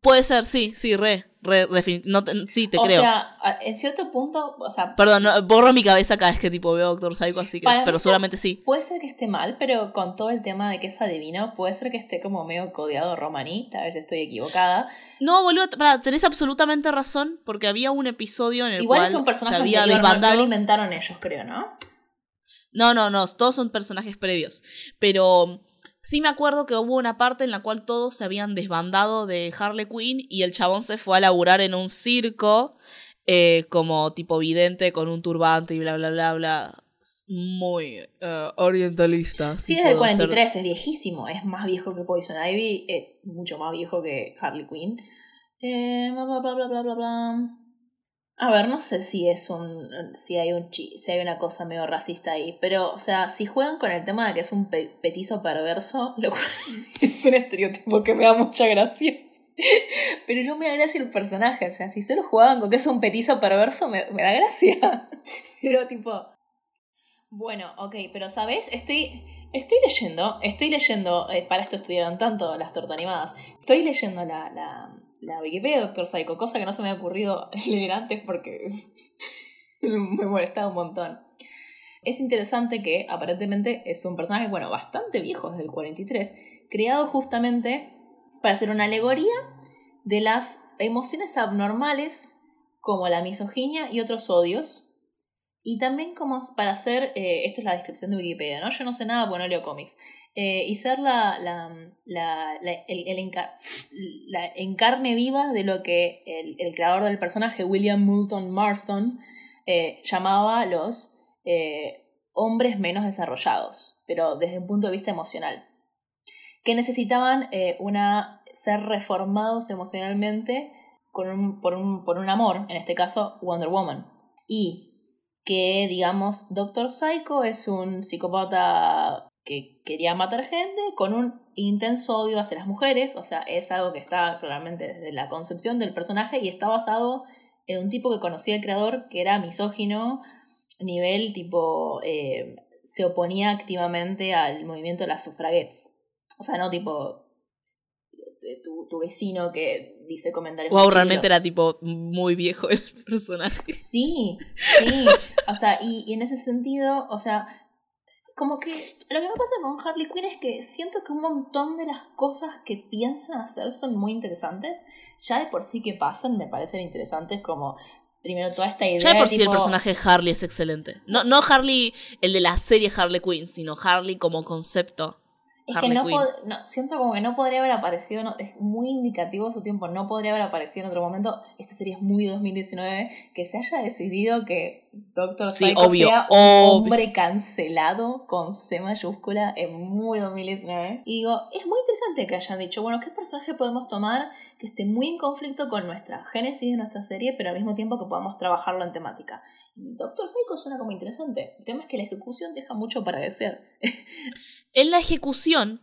Puede ser, sí, sí, re. Re no sí, te creo. O sea, en cierto punto, o sea... Perdón, borro mi cabeza cada vez que tipo veo Doctor Psycho, así que... pero seguramente sí. Puede ser que esté mal, pero con todo el tema de que es adivino, puede ser que esté como medio codiado romaní, tal vez estoy equivocada. No, boludo, tenés absolutamente razón, porque había un episodio en el Igual cual es un personaje se había desbandado... lo inventaron ellos, creo, ¿no? No, no, no, todos son personajes previos, pero Sí me acuerdo que hubo una parte en la cual todos se habían desbandado de Harley Quinn y el chabón se fue a laburar en un circo eh, como tipo vidente con un turbante y bla bla bla bla. Muy eh, orientalista. Sí, desde el 43, es viejísimo. Es más viejo que Poison Ivy, es mucho más viejo que Harley Quinn. Eh, bla bla bla bla bla bla. A ver, no sé si es un. si hay un si hay una cosa medio racista ahí. Pero, o sea, si juegan con el tema de que es un petizo perverso, lo cual es un estereotipo que me da mucha gracia. Pero no me da gracia el personaje. O sea, si solo jugaban con que es un petizo perverso, me, da gracia. Pero tipo. Bueno, ok, pero sabes, estoy. Estoy leyendo, estoy leyendo, eh, para esto estudiaron tanto las tortas estoy leyendo la, la Wikipedia de Doctor Psycho, cosa que no se me ha ocurrido leer antes porque me molestaba un montón. Es interesante que aparentemente es un personaje, bueno, bastante viejo, desde el 43, creado justamente para hacer una alegoría de las emociones abnormales como la misoginia y otros odios. Y también como para hacer, eh, esto es la descripción de Wikipedia, ¿no? Yo no sé nada, bueno, leo cómics. Eh, y ser la, la, la, el, el viva de lo que el, el, creador del personaje, William Moulton Marston, eh, llamaba los eh, hombres menos desarrollados, pero desde un punto de vista emocional, que necesitaban una, ser reformados emocionalmente con un, por, un, por un amor, en este caso Wonder Woman. Y que, digamos, Doctor Psycho es un psicópata que quería matar gente con un intenso odio hacia las mujeres, o sea, es algo que está claramente desde la concepción del personaje y está basado en un tipo que conocía el creador que era misógino, nivel tipo, eh, se oponía activamente al movimiento de las sufragettes. O sea, no tipo tu, tu vecino que dice comentarios. Wow, realmente era tipo muy viejo el personaje. Sí, sí. O sea, y, y en ese sentido, o sea, como que lo que me pasa con Harley Quinn es que siento que un montón de las cosas que piensan hacer son muy interesantes. Ya de por sí que pasan me parecen interesantes como primero toda esta idea. Ya de por sí tipo, el personaje de Harley es excelente. No, no Harley, el de la serie Harley Quinn, sino Harley como concepto. Es Harley que no, no, siento como que no podría haber aparecido, no, es muy indicativo de su tiempo, no podría haber aparecido en otro momento. Esta serie es muy 2019, que se haya decidido que Doctor Sí, Psycho obvio, sea un obvio. hombre cancelado con C mayúscula, es muy 2019. Y digo, es muy interesante que hayan dicho, bueno, ¿qué personaje podemos tomar que esté muy en conflicto con nuestra génesis de nuestra serie, pero al mismo tiempo que podamos trabajarlo en temática? Doctor Psycho suena como interesante. El tema es que la ejecución deja mucho para desear. En la ejecución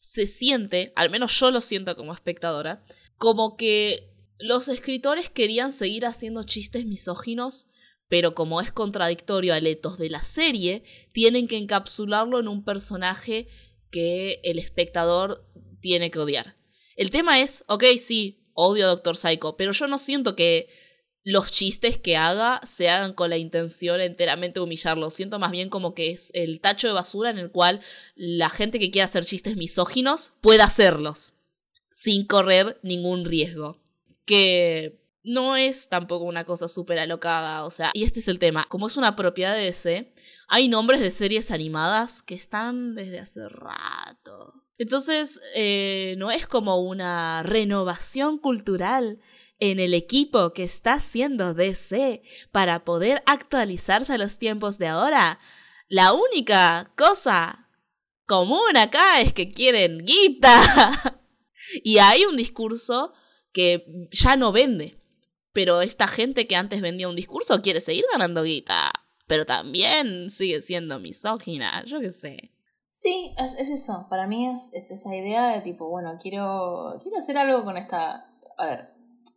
se siente, al menos yo lo siento como espectadora, como que los escritores querían seguir haciendo chistes misóginos, pero como es contradictorio al etos de la serie, tienen que encapsularlo en un personaje que el espectador tiene que odiar. El tema es, ok, sí, odio a Doctor Psycho, pero yo no siento que los chistes que haga se hagan con la intención enteramente de humillarlo. Siento más bien como que es el tacho de basura en el cual la gente que quiera hacer chistes misóginos pueda hacerlos sin correr ningún riesgo. Que no es tampoco una cosa súper alocada, o sea, y este es el tema. Como es una propiedad de DC, hay nombres de series animadas que están desde hace rato. Entonces, eh, no es como una renovación cultural en el equipo que está haciendo DC para poder actualizarse a los tiempos de ahora. La única cosa común acá es que quieren guita. y hay un discurso que ya no vende. Pero esta gente que antes vendía un discurso quiere seguir ganando guita. Pero también sigue siendo misógina, yo qué sé. Sí, es, es eso. Para mí es, es esa idea de tipo, bueno, quiero, quiero hacer algo con esta. A ver,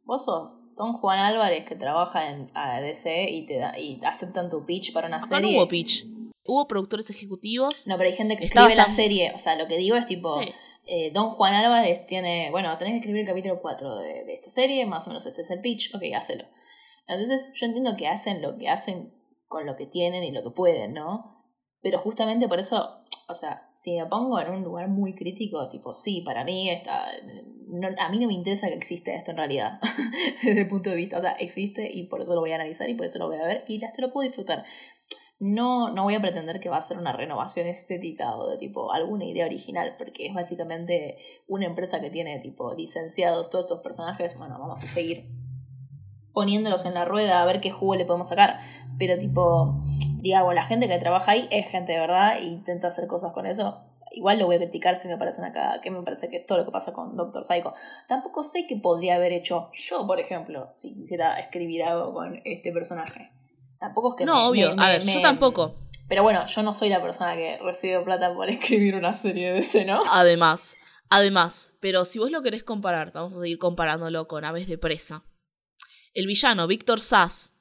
vos sos Don Juan Álvarez que trabaja en ADC y te da, y aceptan tu pitch para una Acá serie. no hubo pitch. Hubo productores ejecutivos. No, pero hay gente que escribe la serie. O sea, lo que digo es tipo. Sí. eh, Don Juan Álvarez tiene. Bueno, tenés que escribir el capítulo 4 de, de esta serie, más o menos ese es el pitch. Ok, hacelo. Entonces, yo entiendo que hacen lo que hacen con lo que tienen y lo que pueden, ¿no? Pero justamente por eso, o sea, si me pongo en un lugar muy crítico, tipo, sí, para mí está. no- a mí no me interesa que existe esto en realidad, desde el punto de vista, o sea, existe y por eso lo voy a analizar y por eso lo voy a ver y hasta lo puedo disfrutar. No, no voy a pretender que va a ser una renovación estética o de tipo alguna idea original, porque es básicamente una empresa que tiene tipo licenciados todos estos personajes. Bueno, vamos a seguir poniéndolos en la rueda a ver qué jugo le podemos sacar. Pero tipo, digamos, la gente que trabaja ahí es gente de verdad e intenta hacer cosas con eso. Igual lo voy a criticar si me parece una cagada, que me parece que es todo lo que pasa con Doctor Psycho. Tampoco sé qué podría haber hecho yo, por ejemplo, si quisiera escribir algo con este personaje. Tampoco es que No, me- obvio. me- a me- ver, yo tampoco. Pero bueno, yo no soy la persona que recibe plata por escribir una serie de ese, ¿no? Además, además, pero si vos lo querés comparar, vamos a seguir comparándolo con Aves de Presa. El villano, Víctor Sass,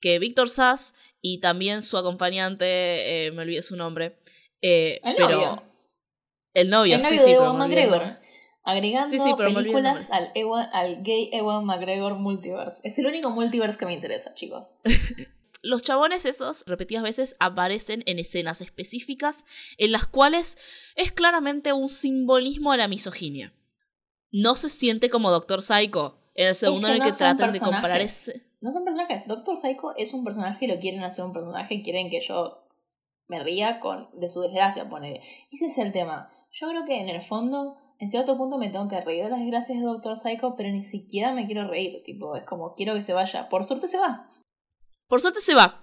que Víctor Sass y también su acompañante, eh, me olvidé su nombre, eh, El pero novio. el novio, el sí, novio sí, de pero Ewan McGregor. Agregando Sí, sí, pero películas al, Ewan- al gay Ewan McGregor multiverse. Es el único multiverse que me interesa, chicos. Los chabones esos, repetidas veces, aparecen en escenas específicas en las cuales es claramente un simbolismo a la misoginia. No se siente como Doctor Psycho. En el segundo que en el que tratan de comparar ese... No son personajes. Doctor Psycho es un personaje y lo quieren hacer un personaje quieren que yo me ría con de su desgracia, pone. Ese es el tema. Yo creo que en el fondo, en cierto punto me tengo que reír de las desgracias de Doctor Psycho, pero ni siquiera me quiero reír. Tipo, es como quiero que se vaya. Por suerte se va. Por suerte se va.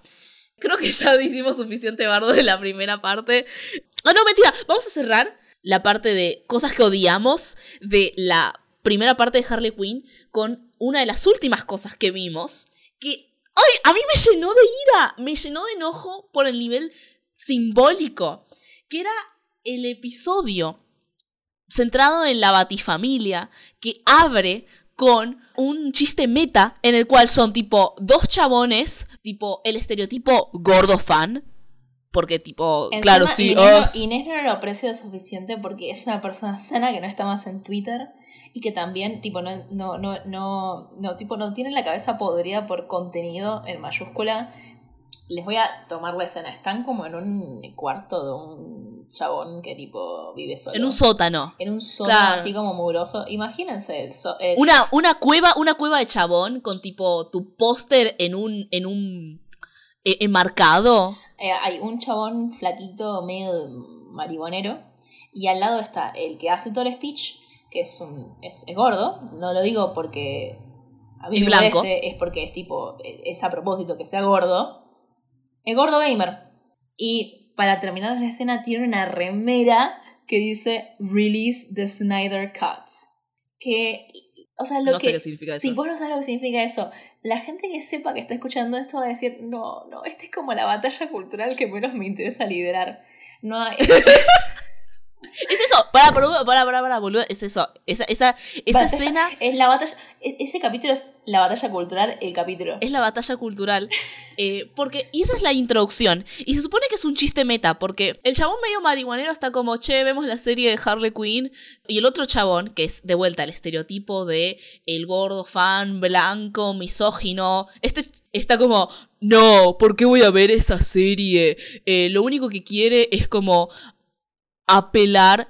Creo que ya hicimos suficiente bardo de la primera parte. Ah, no, mentira. Vamos a cerrar la parte de cosas que odiamos de la primera parte de Harley Quinn con una de las últimas cosas que vimos. Que, ay, a mí me llenó de ira. Me llenó de enojo por el nivel simbólico. Que era el episodio centrado en la batifamilia que abre con un chiste meta en el cual son tipo dos chabones, tipo el estereotipo gordo fan. Porque tipo, Encima, claro, sí. Inés, oh, no, Inés no lo aprecia lo suficiente porque es una persona sana que no está más en Twitter y que también tipo no, no, no, no, no, tipo, no tiene la cabeza podrida por contenido en mayúscula les voy a tomar la escena. Están como en un cuarto de un chabón que tipo vive solo. En un sótano. En un sótano así como mugroso. Imagínense el, Una, una cueva, una cueva de chabón con tipo tu póster en un, en un eh, enmarcado. Eh, hay un chabón flaquito, medio marihuanero. Y al lado está el que hace todo el speech, que es un. es, gordo. No lo digo porque. A mí blanco. es porque es tipo. es a propósito que sea gordo el gordo gamer. Y para terminar la escena tiene una remera que dice Release the Snyder Cut. Que, o sea, lo no que... Sé qué significa eso. Si vos no sabes lo que significa eso, la gente que sepa que está escuchando esto va a decir, no, no, esta es como la batalla cultural que menos me interesa liderar. No hay... Es eso, para, para, para, para, boludo, es eso. Esa, esa, esa escena. Es la batalla. E, ese capítulo es la batalla cultural, el capítulo. Es la batalla cultural. Eh, porque, y esa es la introducción. Y se supone que es un chiste meta, porque el chabón medio marihuanero está como, che, vemos la serie de Harley Quinn. Y el otro chabón, que es de vuelta el estereotipo de el gordo fan, blanco, misógino. Este está como, no, ¿por qué voy a ver esa serie? Eh, lo único que quiere es como apelar,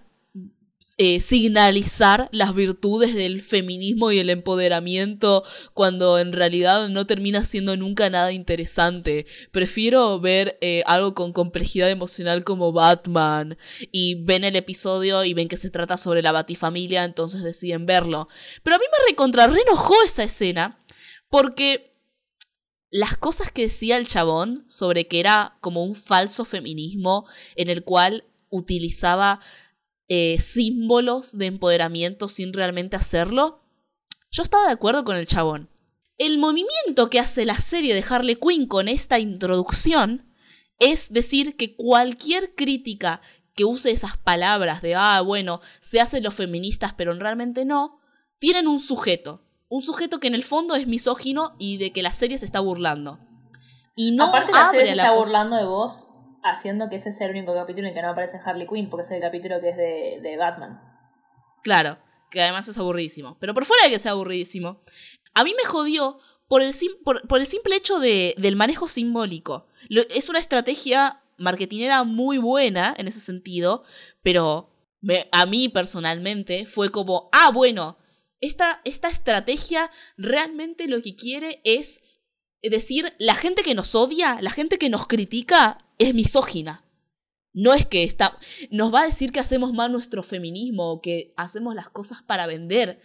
eh, signalizar las virtudes del feminismo y el empoderamiento cuando en realidad no termina siendo nunca nada interesante. Prefiero ver eh, algo con complejidad emocional como Batman y ven el episodio y ven que se trata sobre la batifamilia, entonces deciden verlo. Pero a mí me recontra esa escena porque las cosas que decía el chabón sobre que era como un falso feminismo en el cual utilizaba eh, símbolos de empoderamiento sin realmente hacerlo, yo estaba de acuerdo con el chabón. El movimiento que hace la serie de Harley Quinn con esta introducción es decir que cualquier crítica que use esas palabras de, ah, bueno, se hacen los feministas pero realmente no, tienen un sujeto. Un sujeto que en el fondo es misógino y de que la serie se está burlando. Y no Aparte la serie se está burlando de vos haciendo que ese sea el único capítulo en que no aparece Harley Quinn, porque es el capítulo que es de, de Batman. Claro, que además es aburridísimo. Pero por fuera de que sea aburridísimo, a mí me jodió por el, por, el simple hecho de, del manejo simbólico. es una estrategia marketinera muy buena en ese sentido, pero a mí personalmente fue como, ah, bueno, esta, esta estrategia realmente lo que quiere es decir, la gente que nos odia, la gente que nos critica, es misógina. No es que está, nos va a decir que hacemos mal nuestro feminismo o que hacemos las cosas para vender.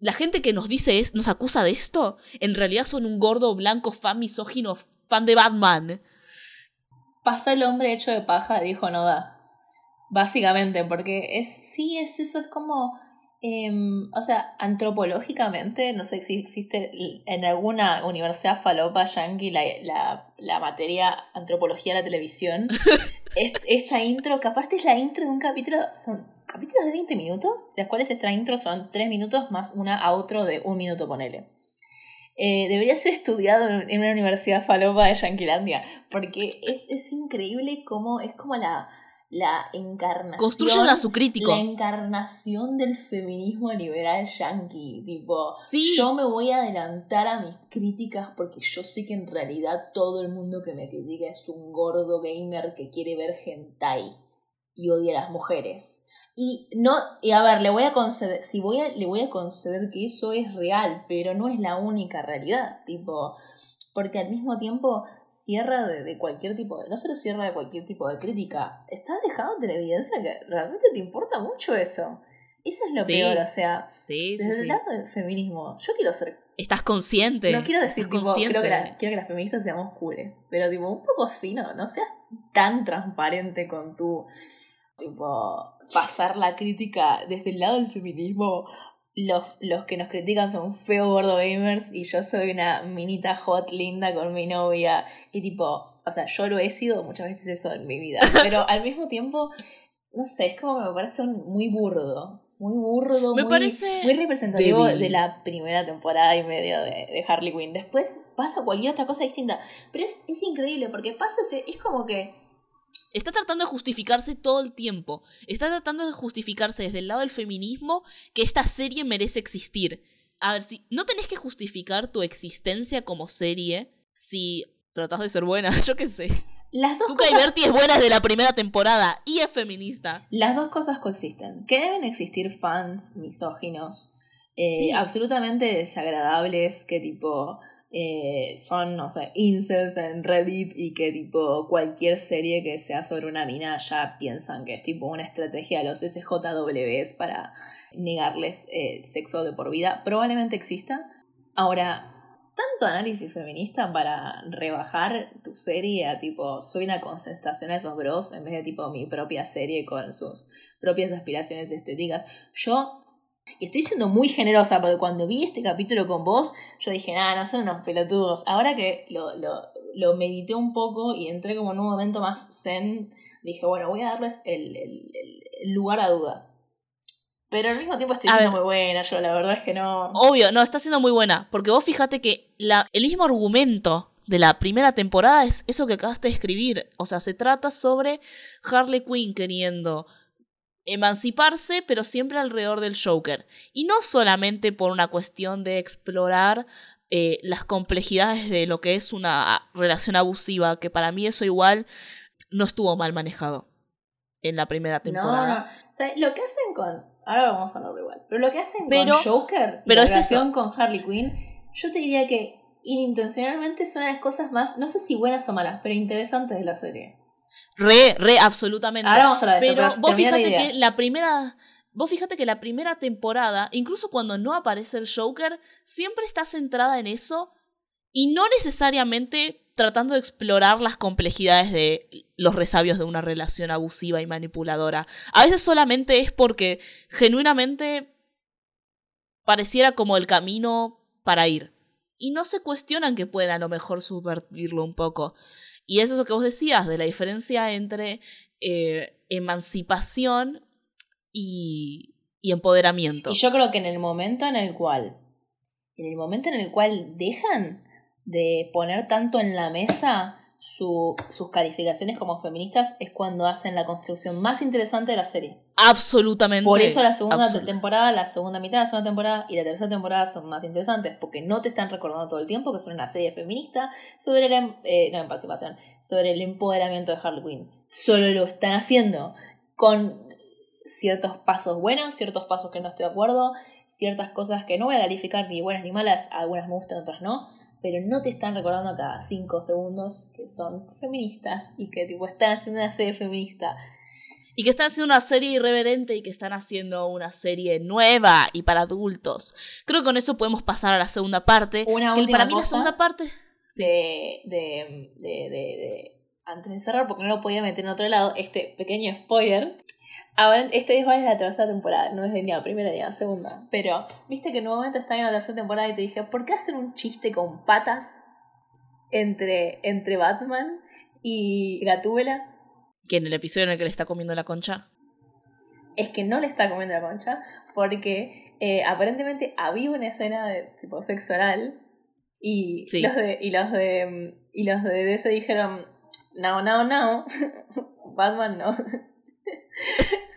La gente que nos dice es, nos acusa de esto, en realidad son un gordo blanco fan misógino, fan de Batman. Pasa el hombre hecho de paja, dijo Noda. Básicamente, porque es, sí, es eso, es como Em, o sea, antropológicamente, no sé si existe en alguna universidad falopa yankee la, la, la materia antropología de la televisión. esta intro, que aparte es la intro de un capítulo, son capítulos de 20 minutos, las cuales esta intro son 3 minutos más una outro de un minuto, ponele. Eh, debería ser estudiado en una universidad falopa de Yanquilandia, porque es, es increíble cómo es como la la encarnación. Construyen a su crítico. La encarnación del feminismo liberal yankee. Tipo, yo me voy a adelantar a mis críticas porque yo sé que en realidad todo el mundo que me critica es un gordo gamer que quiere ver hentai y odia a las mujeres. Y no, y a ver, le voy a conceder, si voy a, le voy a conceder que eso es real, pero no es la única realidad. Tipo, porque al mismo tiempo cierra de, cualquier tipo de, no solo cierra de cualquier tipo de crítica, estás dejando en evidencia que realmente te importa mucho eso. Eso es lo peor, o sea, desde el lado del feminismo, yo quiero ser... Estás consciente. No quiero decir, tipo, quiero, que quiero que las feministas seamos cures, pero tipo, un poco sí, ¿no? No seas tan transparente con tu, tipo, pasar la crítica desde el lado del feminismo los, los que nos critican son feo gordo gamers y yo soy una minita hot linda con mi novia. Y tipo, o sea, yo lo he sido muchas veces eso en mi vida. Pero al mismo tiempo, no sé, es como que me parece muy burdo. Muy burdo, muy, muy representativo de la primera temporada y media de, de, Harley Quinn. Después pasa cualquier otra cosa distinta. Pero es, es increíble porque pasa, es como que Está tratando de justificarse todo el tiempo. Está tratando de justificarse desde el lado del feminismo que esta serie merece existir. A ver, si no tenés que justificar tu existencia como serie si tratás de ser buena, yo qué sé. Las dos, Tuca cosas, Bertie es buena desde la primera temporada y es feminista. las dos cosas coexisten. Que deben existir fans misóginos, eh, Sí. absolutamente desagradables, que tipo eh, son, no sé, incels en Reddit y que tipo cualquier serie que sea sobre una mina ya piensan que es tipo una estrategia de los SJWs para negarles eh, sexo de por vida. Probablemente exista. Ahora, tanto análisis feminista para rebajar tu serie a tipo soy una contestación a esos bros en vez de tipo mi propia serie con sus propias aspiraciones estéticas. Yo y estoy siendo muy generosa porque cuando vi este capítulo con vos, yo dije, nada, no son unos pelotudos. Ahora que lo, lo, lo medité un poco y entré como en un momento más zen, dije, bueno, voy a darles el, el- el- lugar a duda. Pero al mismo tiempo estoy A siendo ver. muy buena, yo la verdad es que no. Obvio, no, está siendo muy buena. Porque vos fíjate que la, el mismo argumento de la primera temporada es eso que acabaste de escribir. O sea, se trata sobre Harley Quinn queriendo emanciparse, pero siempre alrededor del Joker. Y no solamente por una cuestión de explorar eh, las complejidades de lo que es una relación abusiva, que para mí eso igual no estuvo mal manejado en la primera No, temporada. no. O sea, lo que hacen con. Ahora vamos a hablarlo igual. Pero lo que hacen Pero- con Joker pero la es relación con Harley Quinn, yo te diría que inintencionalmente son una de las cosas más, no sé si buenas o malas, pero interesantes de la serie. Re, re, absolutamente. Ahora vamos a hablar de esto, Pero pero, vos la fíjate que la primera. Vos fíjate que la primera temporada, incluso cuando no aparece el Joker, siempre está centrada en eso y no necesariamente tratando de explorar las complejidades de los resabios de una relación abusiva y manipuladora. A veces solamente es porque genuinamente pareciera como el camino para ir. Y no se cuestionan que pueden a lo mejor subvertirlo un poco. Y eso es lo que vos decías, de la diferencia entre eh, emancipación y, y empoderamiento. Y yo creo que en el momento en el cual, en el momento en el cual dejan de poner tanto en la mesa su- sus calificaciones como feministas, es cuando hacen la construcción más interesante de la serie. Absolutamente. Por eso la segunda temporada, la segunda mitad de la segunda temporada y la tercera temporada son más interesantes, porque no te están recordando todo el tiempo que son una serie feminista sobre la em- eh, no, emancipación, sobre el empoderamiento de Harley Quinn. Solo lo están haciendo con ciertos pasos buenos, ciertos pasos que no estoy de acuerdo, ciertas cosas que no voy a calificar ni buenas ni malas, algunas me gustan, otras no, pero no te están recordando cada cinco segundos que son feministas y que tipo están haciendo una serie feminista. Y que están haciendo una serie irreverente y que están haciendo una serie nueva y para adultos. Creo que con eso podemos pasar a la segunda parte. Una que última para mí la segunda parte. de, de, de- de- antes de cerrar, porque no lo podía meter en otro lado, este pequeño spoiler. Ahora, este es la tercera temporada, no es de ni la primera ni la segunda. Pero, viste que en un momento estaba en la tercera temporada y te dije, ¿por qué hacer un chiste con patas entre, entre Batman y Gatúbela? Que en el episodio en el que le está comiendo la concha. Es que no le está comiendo la concha, porque eh, aparentemente había una escena de tipo sexo oral y Sí. los de y los de y los de DC dijeron no no no Batman no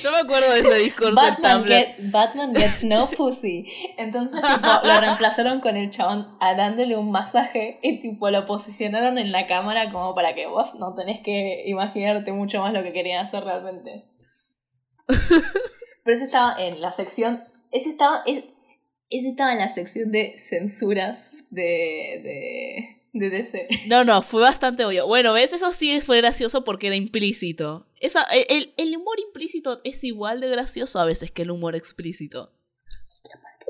Yo me acuerdo de ese discurso Batman, get- Batman gets no pussy. Entonces tipo, lo reemplazaron con el chabón a dándole un masaje y tipo lo posicionaron en la cámara como para que vos no tenés que imaginarte mucho más lo que querían hacer realmente. Pero ese estaba en la sección ese estaba es- ese estaba en la sección de censuras de de, de DC No, no, fue bastante obvio. Bueno, ¿ves? Eso sí fue gracioso porque era implícito. Esa, el, el humor implícito es igual de gracioso a veces que el humor explícito.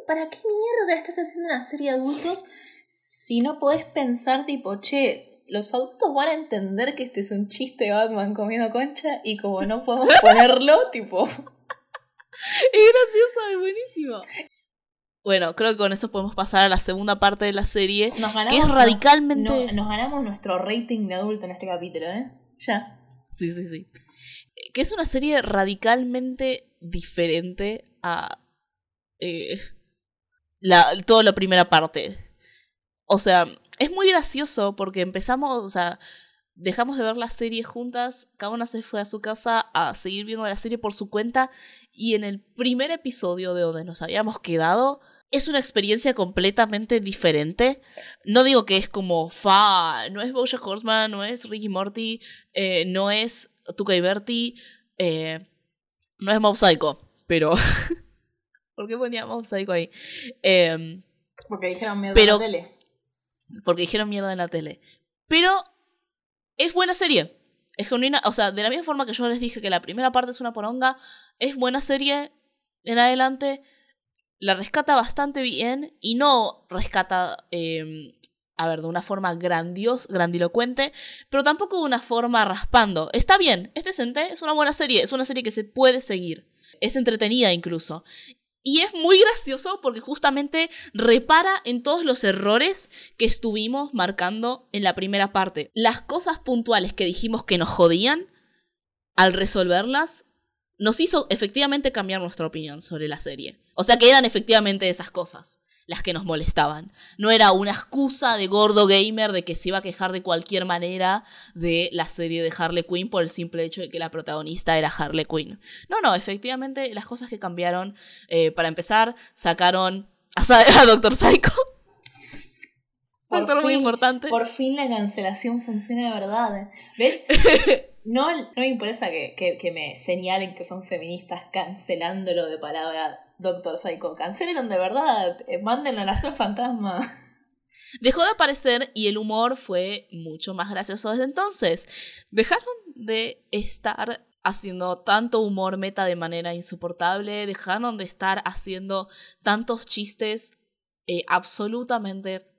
¿Para qué mierda estás haciendo una serie de adultos si no podés pensar tipo, che, los adultos van a entender que este es un chiste de Batman comiendo concha y como no podemos ponerlo, tipo... Es gracioso, es buenísimo. Bueno, creo que con eso podemos pasar a la segunda parte de la serie, Nos ganamos, que es radicalmente... no- nos ganamos nuestro rating de adulto en este capítulo, ¿eh? Ya. Sí, sí, sí. Que es una serie radicalmente diferente a eh, la, toda la primera parte. O sea, es muy gracioso porque empezamos, o sea, dejamos de ver la serie juntas, cada una se fue a su casa a seguir viendo la serie por su cuenta y en el primer episodio de donde nos habíamos quedado es una experiencia completamente diferente. No digo que es como fa, no es Bojack Horseman, no es Ricky Morty, eh, no es Tuca y Bertie, eh, no es Mob Psycho, pero... ¿Por qué ponía Mob Psycho ahí? Em, porque dijeron mierda en la tele. Porque dijeron mierda en la tele. Pero es buena serie. Es genuina. O sea, de la misma forma que yo les dije que la primera parte es una poronga, es buena serie en adelante. La rescata bastante bien y no rescata, em, a ver, de una forma grandios, grandilocuente, pero tampoco de una forma raspando. Está bien, es decente, es una buena serie, es una serie que se puede seguir. Es entretenida incluso. Y es muy gracioso porque justamente repara en todos los errores que estuvimos marcando en la primera parte. Las cosas puntuales que dijimos que nos jodían, al resolverlas, nos hizo efectivamente cambiar nuestra opinión sobre la serie. O sea que eran efectivamente esas cosas las que nos molestaban. No era una excusa de gordo gamer de que se iba a quejar de cualquier manera de la serie de Harley Quinn por el simple hecho de que la protagonista era Harley Quinn. No, no, efectivamente las cosas que cambiaron, eh, para empezar, sacaron a, Doctor Psycho. Por muy importante. Por fin la cancelación funciona de verdad. ¿Ves? No, no me interesa que, que, me señalen que son feministas cancelándolo de palabra Doctor Psycho. Cancelen de verdad, eh, manden a la fantasma. Dejó de aparecer y el humor fue mucho más gracioso desde entonces. Dejaron de estar haciendo tanto humor meta de manera insoportable, dejaron de estar haciendo tantos chistes eh, absolutamente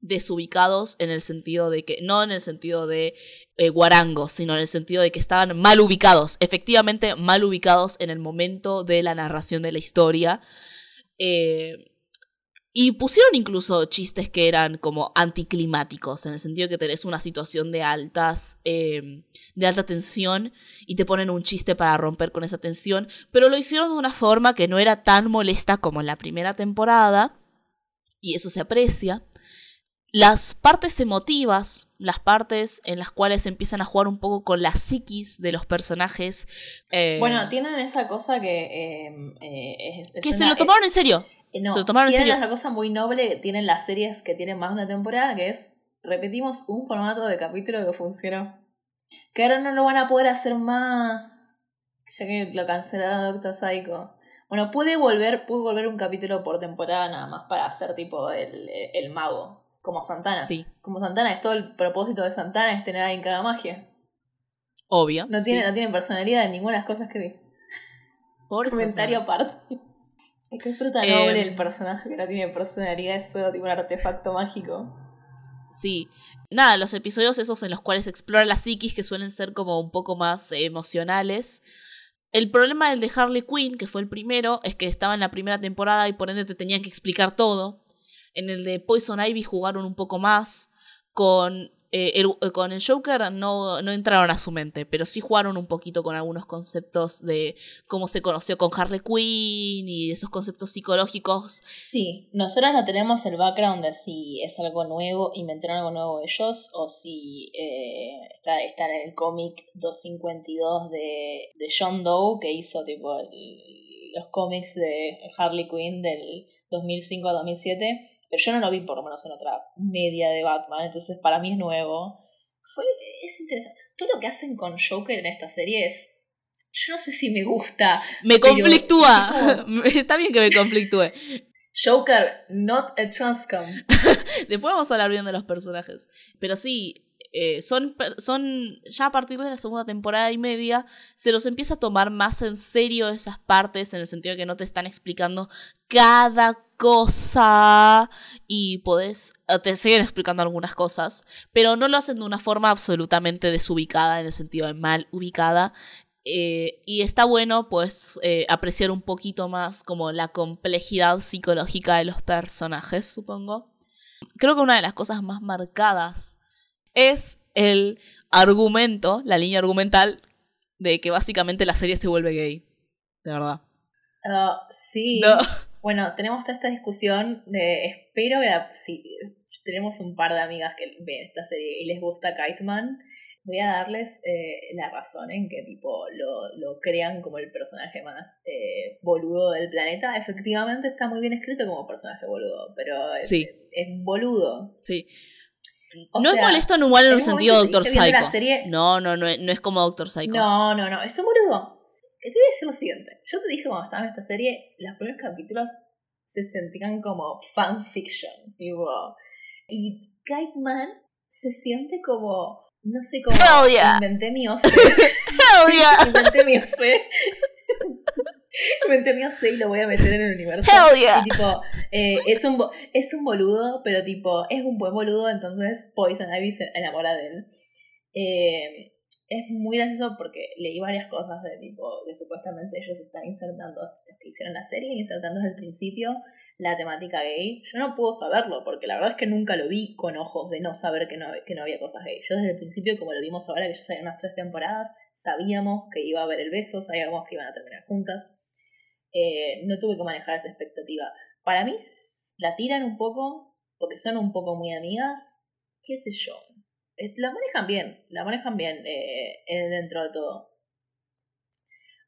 desubicados en el sentido de que, no en el sentido de eh, guarangos, sino en el sentido de que estaban mal ubicados, efectivamente mal ubicados en el momento de la narración de la historia. Eh, y pusieron incluso chistes que eran como anticlimáticos, en el sentido que tenés una situación de altas, em, de alta tensión y te ponen un chiste para romper con esa tensión, pero lo hicieron de una forma que no era tan molesta como en la primera temporada, y eso se aprecia las partes emotivas, las partes en las cuales empiezan a jugar un poco con la psiquis de los personajes. Eh, bueno, tienen esa cosa que. Em, eh, que se lo tomaron en serio. Eh, se lo tomaron en serio. esa cosa muy noble que tienen las series que tienen más de una temporada, que es. Repetimos un formato de capítulo que funcionó. Que ahora no lo van a poder hacer más. Ya que lo cancelaron Doctor Psycho. Bueno, puede volver, puede volver un capítulo por temporada nada más para hacer tipo el, el mago como Santana. Sí. Como Santana, es todo el propósito de Santana es tener alguien que haga magia. Obvio. No tiene, no tiene personalidad en ninguna de las cosas que vi. Por Comentario aparte. Es que fruta noble eh, el personaje que no tiene personalidad, es solo tipo un artefacto mágico. Sí. Nada, los episodios esos en los cuales explora la psiquis que suelen ser como un poco más emocionales. El problema del de Harley Quinn, que fue el primero, es que estaba en la primera temporada y por ende te tenían que explicar todo. En el de Poison Ivy jugaron un poco más. Con eh, el, eh, con el Joker no, no entraron a su mente, pero sí jugaron un poquito con algunos conceptos de cómo se conoció con Harley Quinn y esos conceptos psicológicos. Sí, nosotros no tenemos el background de si es algo nuevo, inventaron algo nuevo ellos, o si eh, está, está, en el cómic 252 de, de John Doe, que hizo tipo los cómics de Harley Quinn del 2005 a 2007 pero yo no lo vi por lo menos en otra media de Batman, entonces para mí es nuevo. Fue, es interesante. Todo lo que hacen con Joker en esta serie es... Yo no sé si me gusta. Me conflictúa. Está bien que me conflictúe. Joker, not a transcom. Después vamos a hablar bien de los personajes. Pero sí, eh, son, son ya a partir de la segunda temporada y media se los empieza a tomar más en serio esas partes en el sentido de que no te están explicando cada cosa y podés eh, te siguen explicando algunas cosas pero no lo hacen de una forma absolutamente desubicada en el sentido de mal ubicada eh, y está bueno pues apreciar un poquito más como la complejidad psicológica de los personajes supongo creo que una de las cosas más marcadas es el argumento, la línea argumental de que básicamente la serie se vuelve gay. De verdad. Ah, sí. Bueno, tenemos toda esta discusión de. Espero que. si, tenemos un par de amigas que ven esta serie y les gusta Kiteman. voy a darles eh, la razón en que tipo lo, lo crean como el personaje más eh, boludo del planeta. Efectivamente está muy bien escrito como personaje boludo, pero es, Sí. es boludo. Sí. O no sea, es molesto en igual en un sentido Doctor Psycho. la serie- No, no, no, no es como Doctor Psycho. No, no, no, es un boludo. Te voy a decir lo siguiente. Yo te dije cuando estaba en esta serie, los primeros capítulos se sentían como fanfiction. Tipo, y Kite Man se siente como, no sé, como Hell yeah. inventé mi OC. Hell yeah. inventé mi OC. inventé mi OC y lo voy a meter en el universo. Hell yeah. Y tipo, eh, es, un, es un boludo, pero tipo, es un buen boludo, entonces Poison Ivy se enamora de él. Eh, es muy gracioso porque leí varias cosas de tipo, que supuestamente ellos están insertando, los que hicieron la serie, insertando desde el principio la temática gay. Yo no puedo saberlo, porque la verdad es que nunca lo vi con ojos de no saber que no, que no había cosas gay. Yo desde el principio, como lo vimos ahora, que ya salieron unas tres temporadas, sabíamos que iba a haber el beso, sabíamos que iban a terminar juntas. Eh, no tuve que manejar esa expectativa. Para mí la tiran un poco, porque son un poco muy amigas, qué sé yo. Eh, La manejan bien, la manejan bien eh, eh, dentro de todo.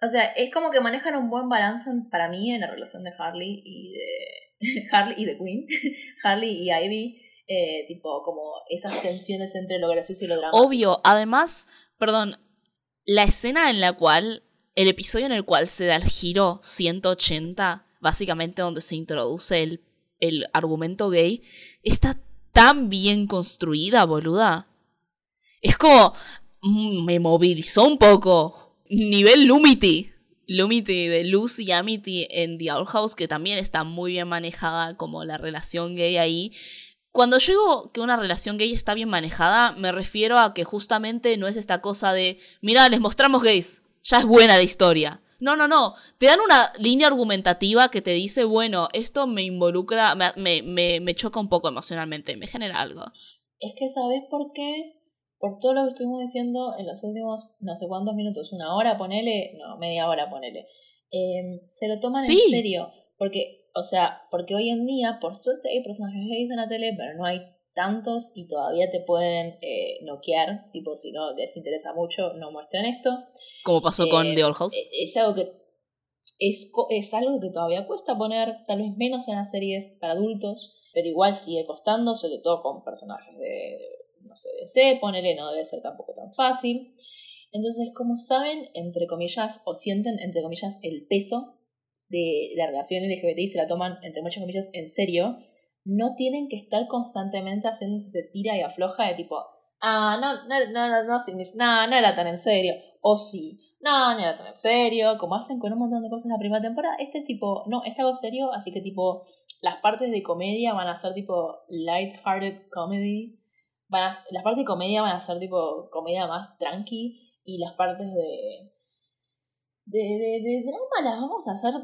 O sea, es como que manejan un buen balance para mí en la relación de Harley y de Harley y de Queen, Harley y Ivy, eh, tipo como esas tensiones entre lo gracioso y lo dramático. Obvio, además, perdón, la escena en la cual, el episodio en el cual se da el giro 180, básicamente donde se introduce el, el argumento gay, está tan bien construida, boluda. Es como, mm, me movilizó un poco. Nivel Lumity. Lumity de Lucy y Amity en The Owl House, que también está muy bien manejada como la relación gay ahí. Cuando yo digo que una relación gay está bien manejada, me refiero a que justamente no es esta cosa de, mira, les mostramos gays, ya es buena la historia. No, no, no. Te dan una línea argumentativa que te dice, bueno, esto me involucra, me, me, me choca un poco emocionalmente, me genera algo. Es que, ¿sabes por qué? Por todo lo que estuvimos diciendo en los últimos no sé cuántos minutos, una hora, ponele, no, media hora, ponele. Eh, se lo toman Sí. en serio. Porque, o sea, porque hoy en día, por suerte, hay personajes gays en la tele, pero no hay tantos y todavía te pueden eh, noquear. Tipo, si no les interesa mucho, no muestren esto. Como pasó con Eh, The Old House. eh, Es algo que es, es algo que todavía cuesta poner, tal vez menos en las series para adultos, pero igual sigue costando, sobre todo con personajes de, no sé, de C, ponele, no debe ser tampoco tan fácil. Entonces, como saben, entre comillas, o sienten, entre comillas, el peso de la relación LGBT y se la toman, entre muchas comillas, en serio, no tienen que estar constantemente haciéndose ese tira y afloja de tipo, ah, no, no, no, no, no, no era tan en serio, o sí, no, no era tan en serio, como hacen con un montón de cosas en la primera temporada, este es tipo, no, es algo serio, así que tipo, las partes de comedia van a ser tipo light-hearted comedy, van a, las partes de comedia van a ser tipo comedia más tranqui, y las partes de, de, de, drama las vamos a hacer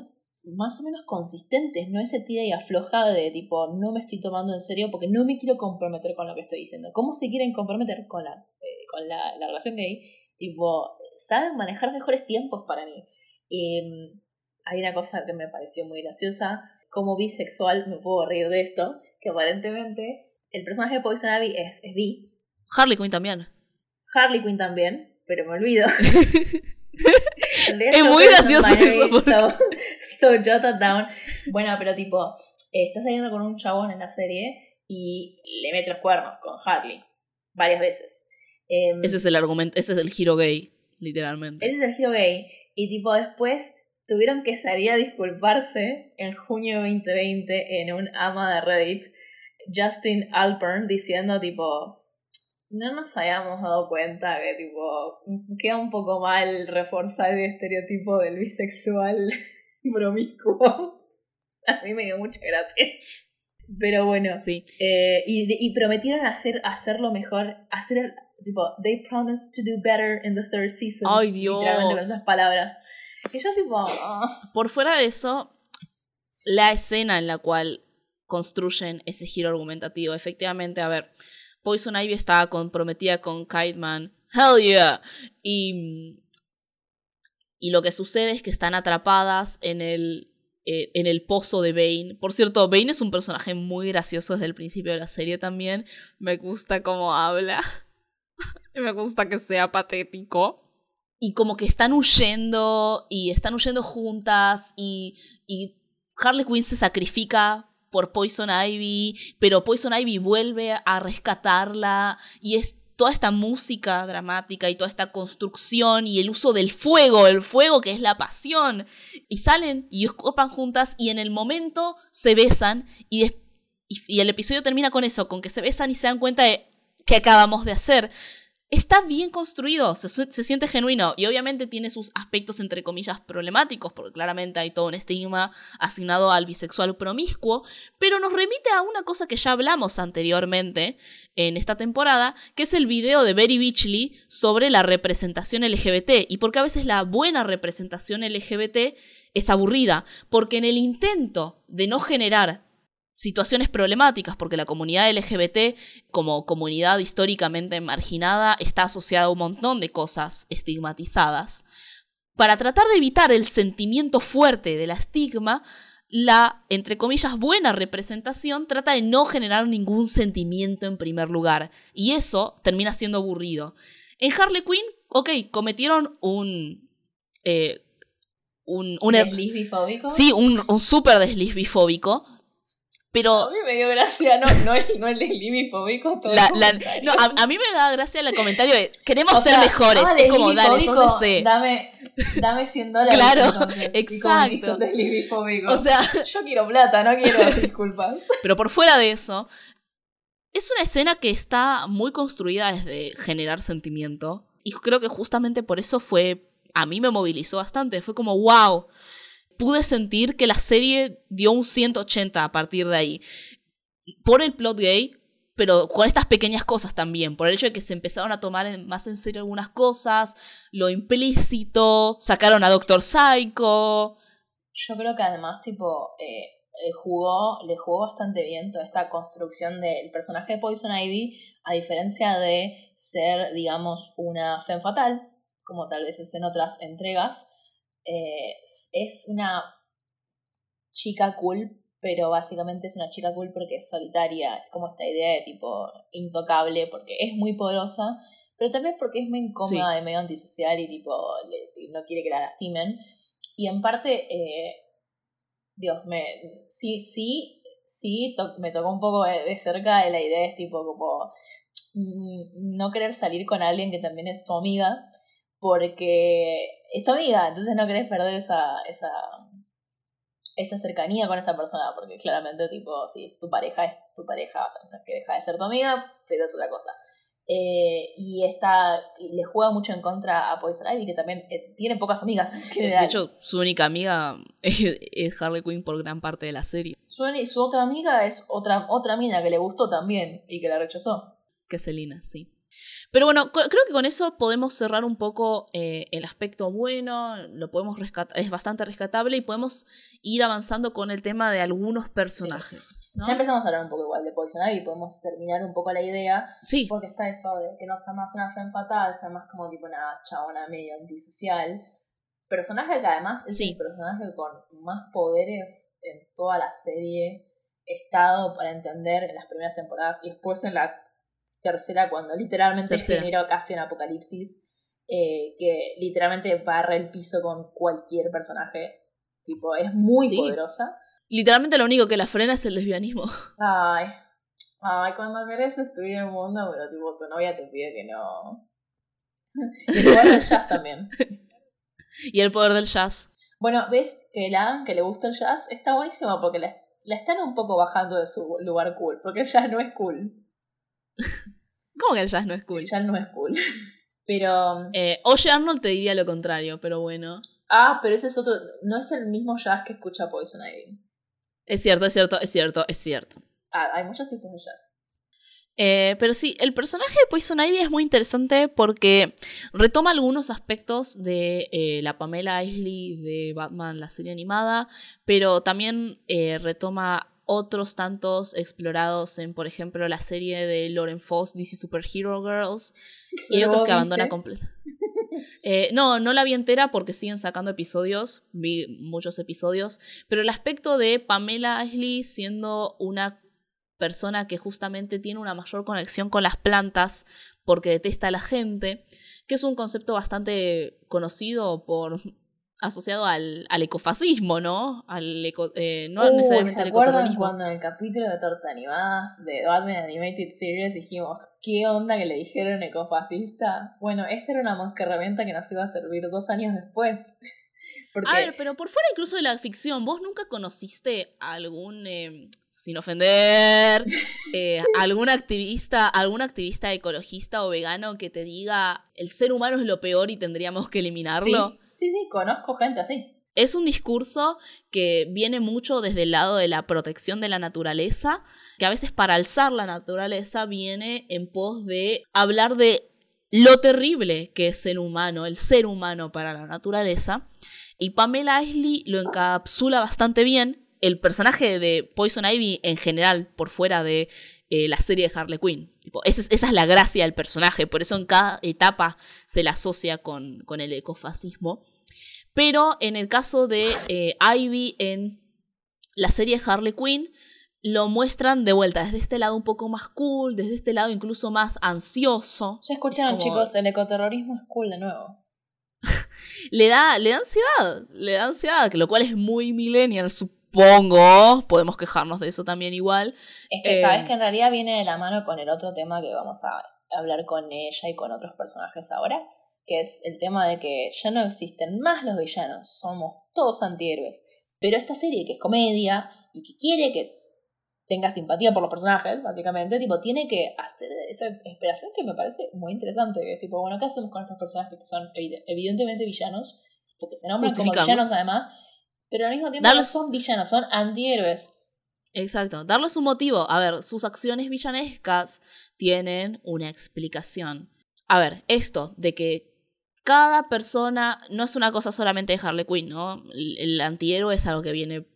más o menos consistentes, no ese tira y afloja de tipo, no me estoy tomando en serio porque no me quiero comprometer con lo que estoy diciendo. ¿Cómo se quieren comprometer con la, eh, con la, la relación gay? Tipo, saben manejar mejores tiempos para mí. Eh, hay una cosa que me pareció muy graciosa, como bisexual me puedo reír de esto, que aparentemente el personaje de Poison Ivy es, es bi, Harley Quinn también. Harley Quinn también, pero me olvido. Es muy gracioso eso, porque- So, so jot that down. Bueno, pero tipo, eh, está saliendo con un chabón en la serie y le mete los cuernos con Harley varias veces. Em, Ese es el argumento, ese es el giro gay, literalmente. ese es el giro gay. Y tipo, después tuvieron que salir a disculparse en junio de 2020 en un ama de Reddit, Justin Alpern, diciendo tipo, no nos habíamos dado cuenta que tipo, queda un poco mal reforzar el estereotipo del bisexual promiscuo. A mí me dio mucha gracia. Pero bueno, Sí. eh, y, y prometieron hacer, hacerlo mejor, hacer el, tipo, they promised to do better in the third season. Ay, Dios. esas palabras. Y yo tipo, Por fuera de eso, la escena en la cual construyen ese giro argumentativo, efectivamente, a ver, Poison Ivy estaba comprometida con Kite Man, hell yeah, y, y lo que sucede es que están atrapadas en el, eh, en el pozo de Bane. Por cierto, Bane es un personaje muy gracioso desde el principio de la serie también, me gusta cómo habla. Me gusta que sea patético. Y como que están huyendo y están huyendo juntas y, y Harley Quinn se sacrifica por Poison Ivy, pero Poison Ivy vuelve a rescatarla y es toda esta música dramática y toda esta construcción y el uso del fuego, el fuego que es la pasión. Y salen y escopan juntas y en el momento se besan y, y, y el episodio termina con eso, con que se besan y se dan cuenta de qué acabamos de hacer está bien construido, se, siente genuino y obviamente tiene sus aspectos entre comillas problemáticos, porque claramente hay todo un estigma asignado al bisexual promiscuo, pero nos remite a una cosa que ya hablamos anteriormente en esta temporada, que es el video de Berry Beachley sobre la representación LGBT y porque a veces la buena representación LGBT es aburrida, porque en el intento de no generar situaciones problemáticas, porque la comunidad LGBT, como comunidad históricamente marginada, está asociada a un montón de cosas estigmatizadas. Para tratar de evitar el sentimiento fuerte de la estigma, la, entre comillas, buena representación trata de no generar ningún sentimiento en primer lugar, y eso termina siendo aburrido. En Harley Quinn, ok, cometieron un... Eh, un, un, ¿Desliz bifóbico? Sí, un, un súper desliz bifóbico pero. A mí me dio gracia, no, no, el, no el libifóbico. La, no, a, mí me da gracia el comentario de queremos ser mejores. Ah, es como, dale, yo. Dame, dame 100 dólares. Claro, entonces, exacto. O sea, yo quiero plata, no quiero disculpas. Pero por fuera de eso, es una escena que está muy construida desde generar sentimiento. Y creo que justamente por eso fue. A mí me movilizó bastante. Fue como, wow pude sentir que la serie dio un 180 a partir de ahí. Por el plot gay, pero con estas pequeñas cosas también, por el hecho de que se empezaron a tomar más en serio algunas cosas, lo implícito, sacaron a Doctor Psycho. Yo creo que además, tipo, eh, eh, jugó, le jugó bastante bien toda esta construcción del personaje de Poison Ivy, a diferencia de ser, digamos, una femme fatal, como tal vez es en otras entregas, eh, es una chica cool, pero básicamente es una chica cool porque es solitaria, es como esta idea de tipo intocable, porque es muy poderosa, pero también porque es muy incómoda, de medio antisocial y tipo no quiere que la lastimen. Y en parte, eh, Dios, me, sí, sí, sí, me tocó un poco de, cerca de la idea, es tipo como mm, no querer salir con alguien que también es tu amiga, porque es tu amiga, entonces no querés perder esa, esa, esa cercanía con esa persona, porque claramente, tipo, si tu pareja es tu pareja, o sea, que deja de ser tu amiga, pero es otra cosa. Eh, y está le juega mucho en contra a Poison Ivy, que también eh, tiene pocas amigas en general. De hecho, su única amiga es, Harley Quinn por gran parte de la serie. Su, su otra amiga es otra, otra mina que le gustó también y que la rechazó. Que es Selina, sí. Pero bueno, creo que con eso podemos cerrar un poco eh, el aspecto bueno, lo podemos rescatar, es bastante rescatable y podemos ir avanzando con el tema de algunos personajes. Ya empezamos a hablar un poco igual de Poison Ivy, podemos terminar un poco la idea. Sí. Porque está eso de que no sea más una fe fatal, sea más como tipo una chabona medio antisocial. Personaje que además es el personaje con más poderes en toda la serie estado para entender en las primeras temporadas y después en la tercera cuando literalmente tercera. genera casi un apocalipsis eh, que literalmente barra el piso con cualquier personaje. Tipo, es muy poderosa. Literalmente lo único que la frena es el lesbianismo. Ay. Ay, cuando querés destruir el mundo, pero tipo, tu novia te pide que no. y el poder del jazz también. y el poder del jazz. Bueno, ves que la que le gusta el jazz está buenísimo porque la, la están un poco bajando de su lugar cool, porque el jazz no es cool. ¿Cómo que el jazz no es cool? El jazz no es cool. Pero. Eh, Oye Arnold te diría lo contrario, pero bueno. Ah, pero ese es otro. No es el mismo jazz que escucha Poison Ivy. Es cierto, es cierto, es cierto, es cierto. Ah, hay muchos tipos de jazz. Eh, pero sí, el personaje de Poison Ivy es muy interesante porque retoma algunos aspectos de eh, la Pamela Isley de Batman, la serie animada, pero también eh, retoma otros tantos explorados en, por ejemplo, la serie de Lauren Foss, DC Superhero Girls, y otros que abandona completamente. Eh, no, no la vi entera porque siguen sacando episodios, vi muchos episodios, pero el aspecto de Pamela Ashley siendo una persona que justamente tiene una mayor conexión con las plantas porque detesta a la gente, que es un concepto bastante conocido por asociado al, al ecofascismo, ¿no? Al eco, eh, no Uh, necesariamente ¿Se al acuerdan cuando en el capítulo de Torta Animadas de Batman Animated Series dijimos, ¿qué onda que le dijeron ecofascista? Bueno, esa era una mosca herramienta que nos iba a servir dos años después. Porque A ver, pero por fuera incluso de la ficción, ¿vos nunca conociste a algún, eh, sin ofender, eh, algún activista, algún activista ecologista o vegano que te diga el ser humano es lo peor y tendríamos que eliminarlo? sí, sí, sí, conozco gente así. Es un discurso que viene mucho desde el lado de la protección de la naturaleza, que a veces para alzar la naturaleza viene en pos de hablar de lo terrible que es ser humano, el ser humano para la naturaleza. Y Pamela Isley lo encapsula bastante bien. El personaje de Poison Ivy en general, por fuera de eh, la serie de Harley Quinn. Tipo, esa, es, esa es la gracia del personaje, por eso en cada etapa se la asocia con, con el ecofascismo. Pero en el caso de eh, Ivy en la serie de Harley Quinn, lo muestran de vuelta desde este lado un poco más cool, desde este lado incluso más ansioso. Ya escucharon, Como- chicos, el ecoterrorismo es cool de nuevo. Le da, le da ansiedad, le da ansiedad, lo cual es muy millennial, supongo. Podemos quejarnos de eso también igual. Es que Eh, sabes que en realidad viene de la mano con el otro tema que vamos a hablar con ella y con otros personajes ahora, que es el tema de que ya no existen más los villanos, somos todos antihéroes. Pero esta serie que es comedia y que quiere que tenga simpatía por los personajes, básicamente, tipo, tiene que hacer esa esperación que me parece muy interesante, que es tipo, bueno, ¿qué hacemos con estos personajes que son evi- evidentemente villanos? Porque se nombran como villanos además, pero al mismo tiempo Darles- no son villanos, son antihéroes. Exacto, darles un motivo. A ver, sus acciones villanescas tienen una explicación. A ver, esto de que cada persona no es una cosa solamente de Harley Quinn, ¿no? El, el antihéroe es algo que viene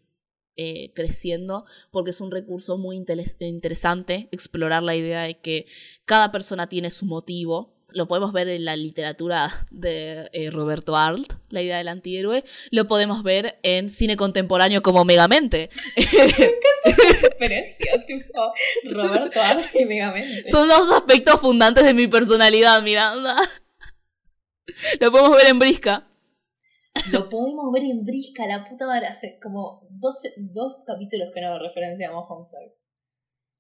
eh, creciendo porque es un recurso muy interes- interesante explorar la idea de que cada persona tiene su motivo. Lo podemos ver en la literatura de eh, Roberto Arlt, la idea del antihéroe. Lo podemos ver en cine contemporáneo como Megamente. referencia, tipo Roberto Arce y Megamente. Son dos aspectos fundantes de mi personalidad, Miranda. Lo podemos ver en Brisca. Lo podemos ver en Brisca, la puta madre. Hace como 12, dos capítulos que no referenciamos Homeside.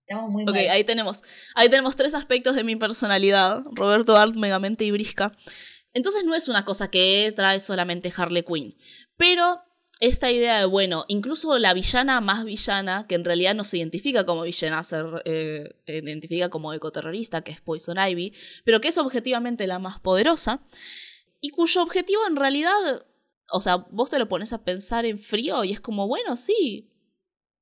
Estamos muy Ok, mal. ahí tenemos. Ahí tenemos tres aspectos de mi personalidad. Roberto Art, Megamente y Brisca. Entonces no es una cosa que trae solamente Harley Quinn. Pero esta idea de, bueno, incluso la villana más villana, que en realidad no se identifica como villana, se eh, identifica como ecoterrorista, que es Poison Ivy, pero que es objetivamente la más poderosa, y cuyo objetivo en realidad, o sea, vos te lo pones a pensar en frío y es como, bueno, sí,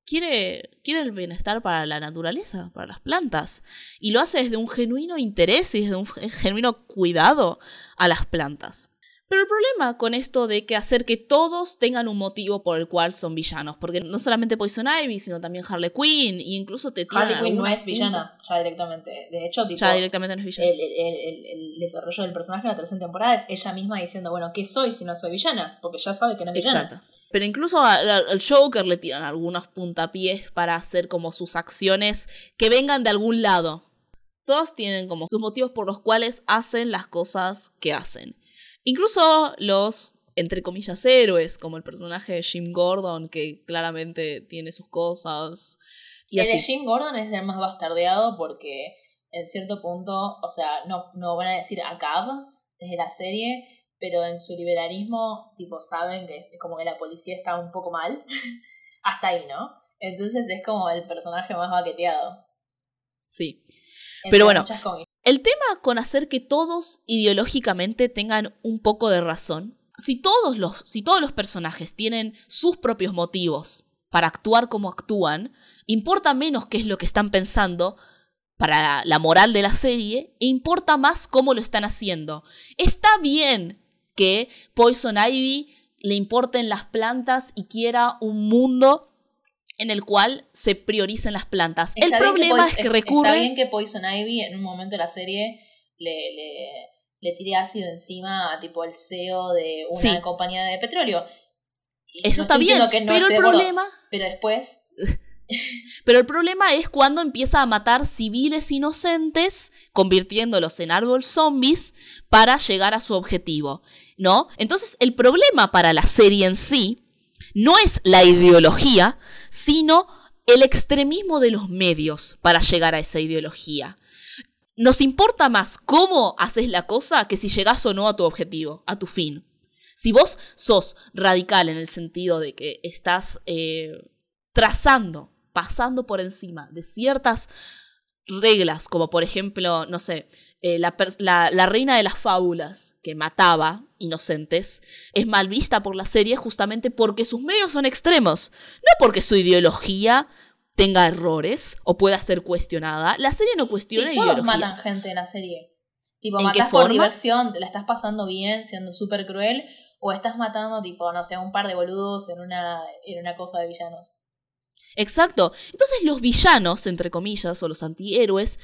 quiere, quiere el bienestar para la naturaleza, para las plantas. Y lo hace desde un genuino interés y desde un genuino cuidado a las plantas. Pero el problema con esto de que hacer que todos tengan un motivo por el cual son villanos, porque no solamente Poison Ivy, sino también Harley Quinn, e incluso te Harley Quinn no es villana, ya directamente. De hecho, tipo, Ya directamente no es villana. el, el, el, el desarrollo del personaje en la tercera temporada es ella misma diciendo, bueno, ¿qué soy si no soy villana? Porque ya sabe que no es villana. Exacto. Pero incluso al, al Joker le tiran algunos puntapiés para hacer como sus acciones que vengan de algún lado. Todos tienen como sus motivos por los cuales hacen las cosas que hacen. Incluso los, entre comillas, héroes, como el personaje de Jim Gordon, que claramente tiene sus cosas. Y el de. Jim Gordon es el más bastardeado porque en cierto punto, o sea, no, no van a decir a Cab desde la serie, pero en su liberalismo, tipo, saben que como que la policía está un poco mal. Hasta ahí, ¿no? Entonces es como el personaje más baqueteado. Sí. Entre Pero bueno. El tema con hacer que todos ideológicamente tengan un poco de razón, si todos los, si todos los personajes tienen sus propios motivos para actuar como actúan, importa menos qué es lo que están pensando para la moral de la serie e importa más cómo lo están haciendo. Está bien que Poison Ivy le importen las plantas y quiera un mundo en el cual se prioricen las plantas. Está el problema es que Está recurre... bien que Poison Ivy en un momento de la serie le, le, le tire ácido encima a tipo el CEO de una Sí. compañía de petróleo. Y Eso no está bien, diciendo que no pero el problema... Pero después Pero el problema es cuando empieza a matar civiles inocentes, convirtiéndolos en árbol zombies para llegar a su objetivo, ¿no? Entonces, el problema para la serie en sí no es la ideología, sino el extremismo de los medios para llegar a esa ideología. Nos importa más cómo haces la cosa que si llegas o no a tu objetivo, a tu fin. Si vos sos radical en el sentido de que estás eh, trazando, pasando por encima de ciertas reglas, como por ejemplo, no sé, eh, la, la, reina de las fábulas que mataba inocentes, es mal vista por la serie justamente porque sus medios son extremos, no porque su ideología tenga errores o pueda ser cuestionada. La serie no cuestiona sí, todos matan gente en la serie. Tipo, ¿En qué por diversión, te la estás pasando bien, siendo súper cruel, o estás matando, tipo, no sé, un par de boludos en una, en una cosa de villanos. Exacto. Entonces los villanos, entre comillas, o los antihéroes,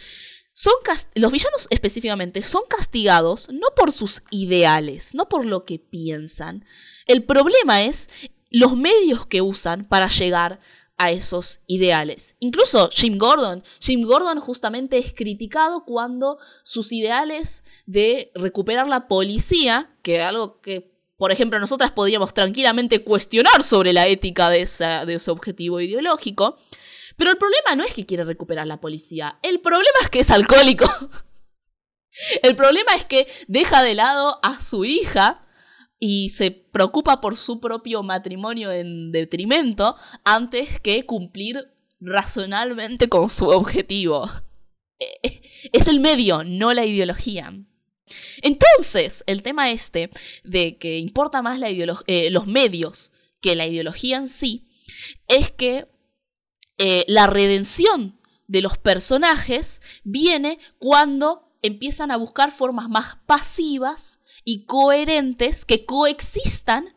son los villanos específicamente son castigados no por sus ideales, no por lo que piensan. El problema es los medios que usan para llegar a esos ideales. Incluso Jim Gordon. Jim Gordon justamente es criticado cuando sus ideales de recuperar la policía, que algo que por ejemplo, nosotras podríamos tranquilamente cuestionar sobre la ética de, ese objetivo ideológico. Pero el problema no es que quiere recuperar la policía. El problema es que es alcohólico. El problema es que deja de lado a su hija y se preocupa por su propio matrimonio en detrimento antes que cumplir razonablemente con su objetivo. Es el medio, no la ideología. Entonces, el tema este de que importa más la eh, los medios que la ideología en sí, es que eh, la redención de los personajes viene cuando empiezan a buscar formas más pasivas y coherentes que coexistan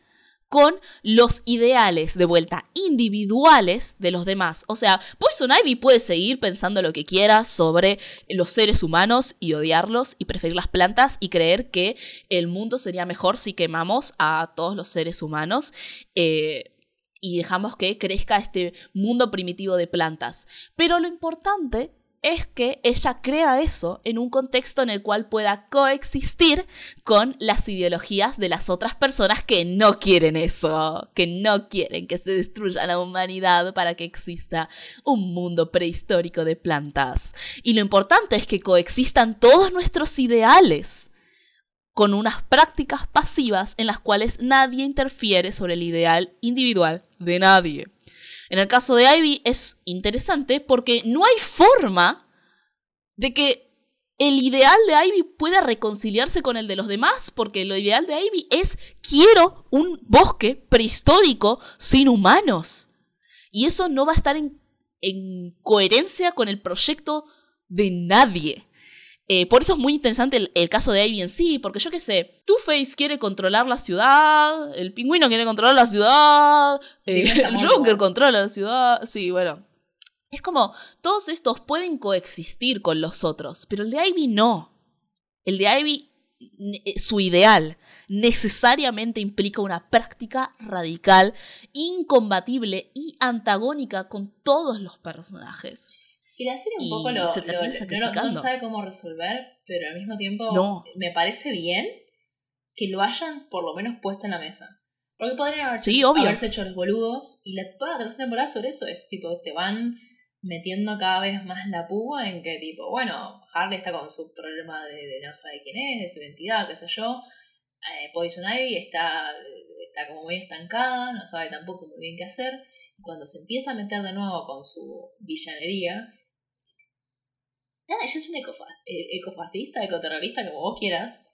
con los ideales de vuelta individuales de los demás. O sea, Poison Ivy puede seguir pensando lo que quiera sobre los seres humanos y odiarlos y preferir las plantas y creer que el mundo sería mejor si quemamos a todos los seres humanos. Eh, y dejamos que crezca este mundo primitivo de plantas. Pero lo importante es que ella crea eso en un contexto en el cual pueda coexistir con las ideologías de las otras personas que no quieren eso, que no quieren que se destruya la humanidad para que exista un mundo prehistórico de plantas. Y lo importante es que coexistan todos nuestros ideales con unas prácticas pasivas en las cuales nadie interfiere sobre el ideal individual de nadie. En el caso de Ivy es interesante porque no hay forma de que el ideal de Ivy pueda reconciliarse con el de los demás, porque lo ideal de Ivy es quiero un bosque prehistórico sin humanos. Y eso no va a estar en, en coherencia con el proyecto de nadie. Eh, por eso es muy interesante el, caso de Ivy en sí, porque yo qué sé, Two-Face quiere controlar la ciudad, el pingüino quiere controlar la ciudad, eh, el Joker controla la ciudad, sí, bueno. Es como, todos estos pueden coexistir con los otros, pero el de Ivy no. El de Ivy, eh, su ideal, necesariamente implica una práctica radical, incombatible y antagónica con todos los personajes. La serie un poco lo, no, sabe cómo resolver, pero al mismo tiempo me parece bien que lo hayan por lo menos puesto en la mesa. Porque podrían haberse, hecho los boludos y la, toda la tercera temporada sobre eso es tipo, te van metiendo cada vez más la púa en que tipo, bueno, Harley está con su problema de, no saber quién es, de su identidad, qué sé yo. Eh, Poison Ivy está, está como muy estancada, no sabe tampoco muy bien qué hacer. Y cuando se empieza a meter de nuevo con su villanería, Nada, ella es un eh, ecofascista, ecoterrorista, como vos quieras.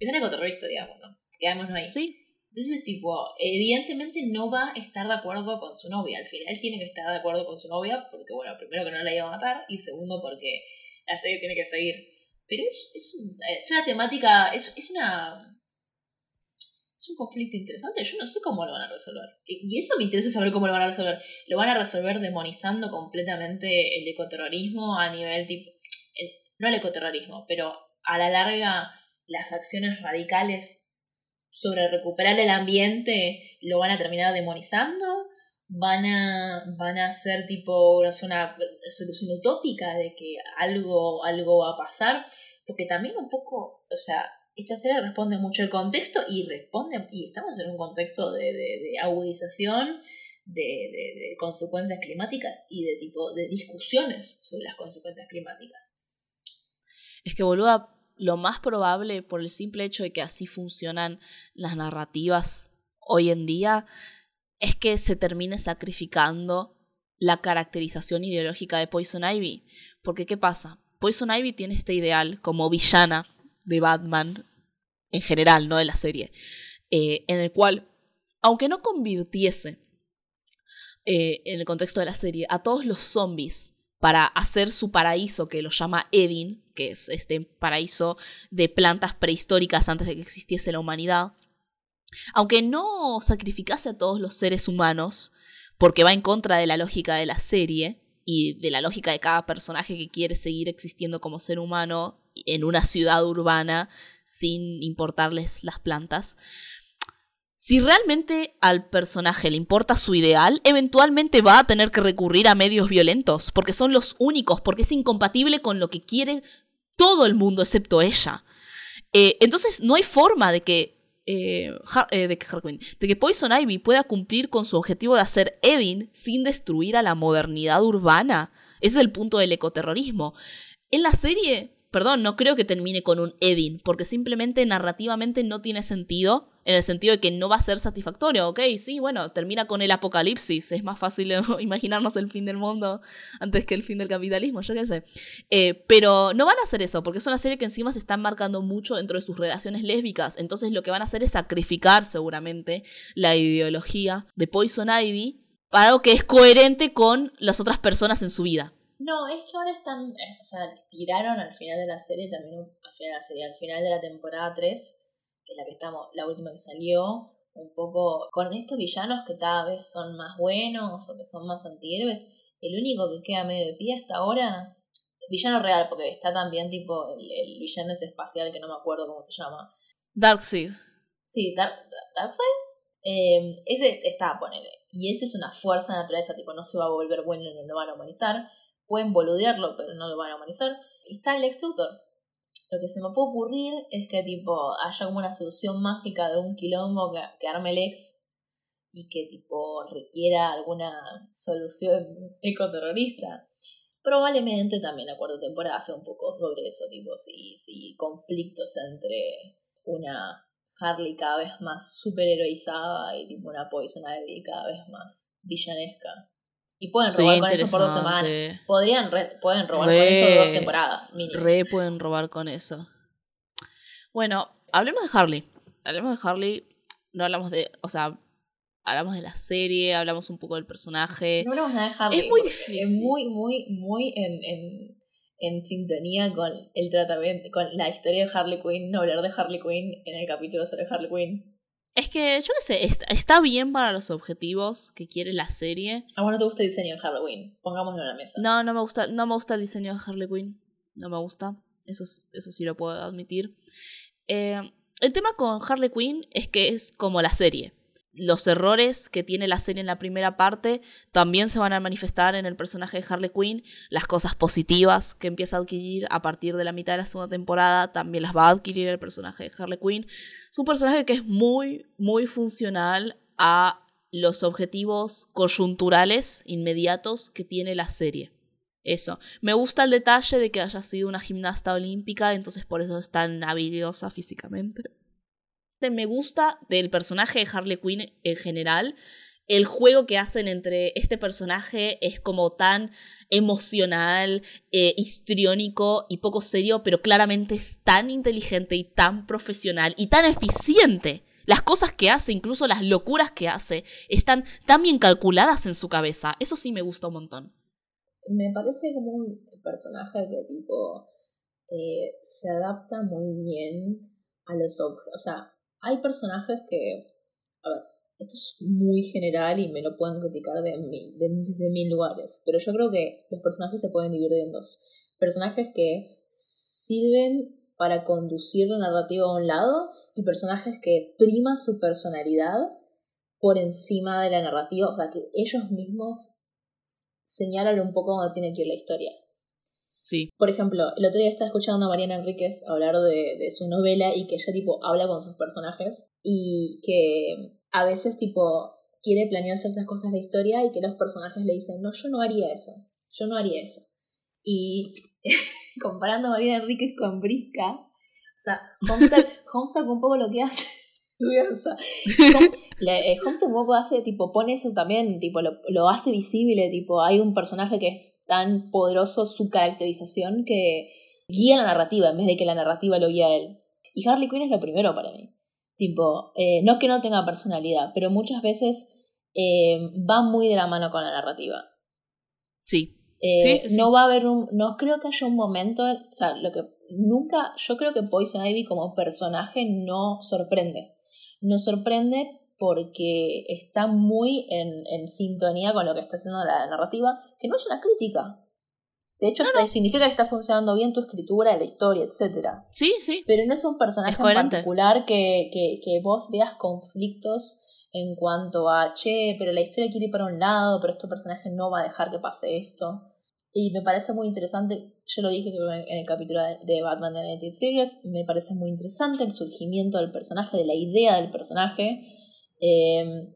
Es un ecoterrorista, digamos, ¿no? Quedémonos ahí. Sí. Entonces, tipo, evidentemente no va a estar de acuerdo con su novia. Al final tiene que estar de acuerdo con su novia porque, bueno, primero que no la iba a matar y segundo porque la serie tiene que seguir. Pero es, es, es una temática, es, es una un conflicto interesante. Yo no sé cómo lo van a resolver. Y eso me interesa saber cómo lo van a resolver. Lo van a resolver demonizando completamente el ecoterrorismo a nivel tipo. no el ecoterrorismo, pero a la larga las acciones radicales sobre recuperar el ambiente lo van a terminar demonizando. van a, van a ser tipo una solución utópica de que algo, algo va a pasar, porque también un poco, o sea, esta serie responde mucho al contexto y responde, y estamos en un contexto de, de, agudización, de, de, consecuencias climáticas y de tipo de discusiones sobre las consecuencias climáticas. Es que, boluda, lo más probable, por el simple hecho de que así funcionan las narrativas hoy en día, es que se termine sacrificando la caracterización ideológica de Poison Ivy. Porque, ¿qué pasa? Poison Ivy tiene este ideal como villana de Batman en general, no de la serie, eh, en el cual, aunque no convirtiese eh, en el contexto de la serie a todos los zombies para hacer su paraíso que lo llama Eden, que es este paraíso de plantas prehistóricas antes de que existiese la humanidad, aunque no sacrificase a todos los seres humanos, porque va en contra de la lógica de la serie y de la lógica de cada personaje que quiere seguir existiendo como ser humano en una ciudad urbana sin importarles las plantas. Si realmente al personaje le importa su ideal, eventualmente va a tener que recurrir a medios violentos, porque son los únicos, porque es incompatible con lo que quiere todo el mundo excepto ella. Eh, entonces no hay forma de que eh, eh, de, que Poison Ivy pueda cumplir con su objetivo de hacer Edin sin destruir a la modernidad urbana. Ese es el punto del ecoterrorismo. En la serie perdón, no creo que termine con un Edin, porque simplemente narrativamente no tiene sentido, en el sentido de que no va a ser satisfactorio, ok, sí, bueno, termina con el apocalipsis, es más fácil imaginarnos el fin del mundo antes que el fin del capitalismo, yo qué sé. Eh, pero no van a hacer eso, porque es una serie que encima se está marcando mucho dentro de sus relaciones lésbicas, entonces lo que van a hacer es sacrificar seguramente la ideología de Poison Ivy para algo que es coherente con las otras personas en su vida. No, es que ahora están, eh, o sea, tiraron al final de la serie, también al final de la serie, al final de la temporada 3, que es la que estamos, la última que salió, un poco con estos villanos que cada vez son más buenos o que son más antihéroes, el único que queda medio de pie hasta ahora, villano real, porque está también tipo el, el villano espacial que no me acuerdo cómo se llama. Darkseid. Sí, Darkseid. Eh, ese está, ponele. Y ese es una fuerza de naturaleza, tipo, no se va a volver bueno, no lo van a humanizar pueden boludearlo, pero no lo van a humanizar. Y está el Lex Luthor. Lo que se me puede ocurrir es que tipo haya como una solución mágica de un quilombo que, que arme el ex y que tipo requiera alguna solución ecoterrorista. Probablemente también la cuarta temporada sea un poco sobre eso, tipo si, si conflictos entre una Harley cada vez más superheroizada y tipo una Poison Ivy cada vez más villanesca. Y pueden robar con eso por dos semanas. Podrían pueden robar con eso dos temporadas. Re pueden robar con eso. Bueno, hablemos de Harley. Hablemos de Harley. No hablamos de. O sea, hablamos de la serie, hablamos un poco del personaje. No hablamos nada de Harley. Es muy difícil. Es muy, muy, muy en, en, en sintonía con el tratamiento, con la historia de Harley Quinn, no hablar de Harley Quinn en el capítulo sobre Harley Quinn. Es que, yo qué sé, está, bien para los objetivos que quiere la serie. ¿A vos no te gusta el diseño de Harley Pongámoslo en la mesa. No, no me gusta, no me gusta el diseño de Harley Quinn. No me gusta. Eso, eso sí lo puedo admitir. Eh, el tema con Harley Quinn es que es como la serie los errores que tiene la serie en la primera parte también se van a manifestar en el personaje de Harley Quinn. Las cosas positivas que empieza a adquirir a partir de la mitad de la segunda temporada también las va a adquirir el personaje de Harley Quinn. Es un personaje que es muy, muy funcional a los objetivos coyunturales inmediatos que tiene la serie. Eso. Me gusta el detalle de que haya sido una gimnasta olímpica, entonces por eso es tan habilidosa físicamente me gusta del personaje de Harley Quinn en general. El juego que hacen entre este personaje es como tan emocional, eh, histriónico y poco serio, pero claramente es tan inteligente y tan profesional y tan eficiente. Las cosas que hace, incluso las locuras que hace, están tan bien calculadas en su cabeza. Eso sí me gusta un montón. Me parece como un personaje que tipo eh, se adapta muy bien a los. O sea, hay personajes que, a ver, esto es muy general y me lo pueden criticar de, de, mil lugares, pero yo creo que los personajes se pueden dividir en dos. Personajes que sirven para conducir la narrativa a un lado y personajes que priman su personalidad por encima de la narrativa, o sea, que ellos mismos señalan un poco dónde tiene que ir la historia. Sí. Por ejemplo, el otro día estaba escuchando a Mariana Enríquez hablar de, de su novela y que ella tipo habla con sus personajes y que a veces tipo quiere planear ciertas cosas de historia y que los personajes le dicen, no, yo no haría eso, yo no haría eso. Y comparando a Mariana Enríquez con Brisca, o sea, Homestead, un poco lo que hace eh, Homestead un poco hace, tipo, pone eso también, tipo, lo, lo, hace visible, tipo, hay un personaje que es tan poderoso su caracterización que guía la narrativa en vez de que la narrativa lo guía a él. Y Harley Quinn es lo primero para mí. Tipo, eh, no que no tenga personalidad, pero muchas veces eh, va muy de la mano con la narrativa. Sí. sí, sí, No va a haber un. No creo que haya un momento. O sea, lo que. Nunca. Yo creo que Poison Ivy como personaje no sorprende nos sorprende porque está muy en, en, sintonía con lo que está haciendo la narrativa, que no es una crítica. De hecho, significa que está funcionando bien tu escritura, la historia, etc. Sí, sí. Pero no es un personaje en particular que, que, que vos veas conflictos en cuanto a, che, pero la historia quiere ir para un lado, pero este personaje no va a dejar que pase esto. Y me parece muy interesante, yo lo dije en el capítulo de Batman de Animated Series, me parece muy interesante el surgimiento del personaje, de la idea del personaje. Em,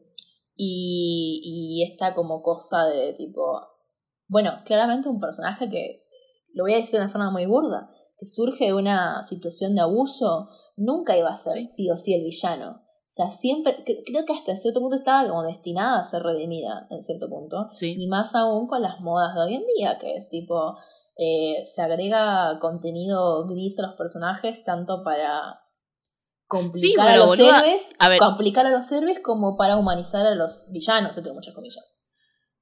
y, y esta como cosa de tipo, bueno, claramente un personaje que, lo voy a decir de una forma muy burda, que surge de una situación de abuso, nunca iba a ser sí o sí el villano. O sea, siempre, creo que hasta cierto punto estaba como destinada a ser redimida, en cierto punto. Y más aún con las modas de hoy en día, que es tipo, eh, se agrega contenido gris a los personajes, tanto para complicar a los héroes, complicar a los héroes como para humanizar a los villanos, entre muchas comillas.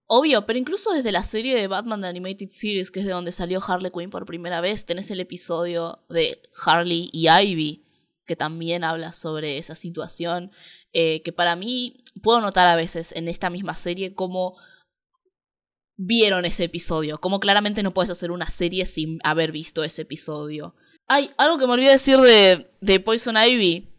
Obvio, pero incluso desde la serie de Batman The Animated Series, que es de donde salió Harley Quinn por primera vez, tenés el episodio de Harley y Ivy, que también habla sobre esa situación, eh, que para mí puedo notar a veces en esta misma serie cómo vieron ese episodio, como claramente no puedes hacer una serie sin haber visto ese episodio. Hay algo que me olvidé decir de, Poison Ivy,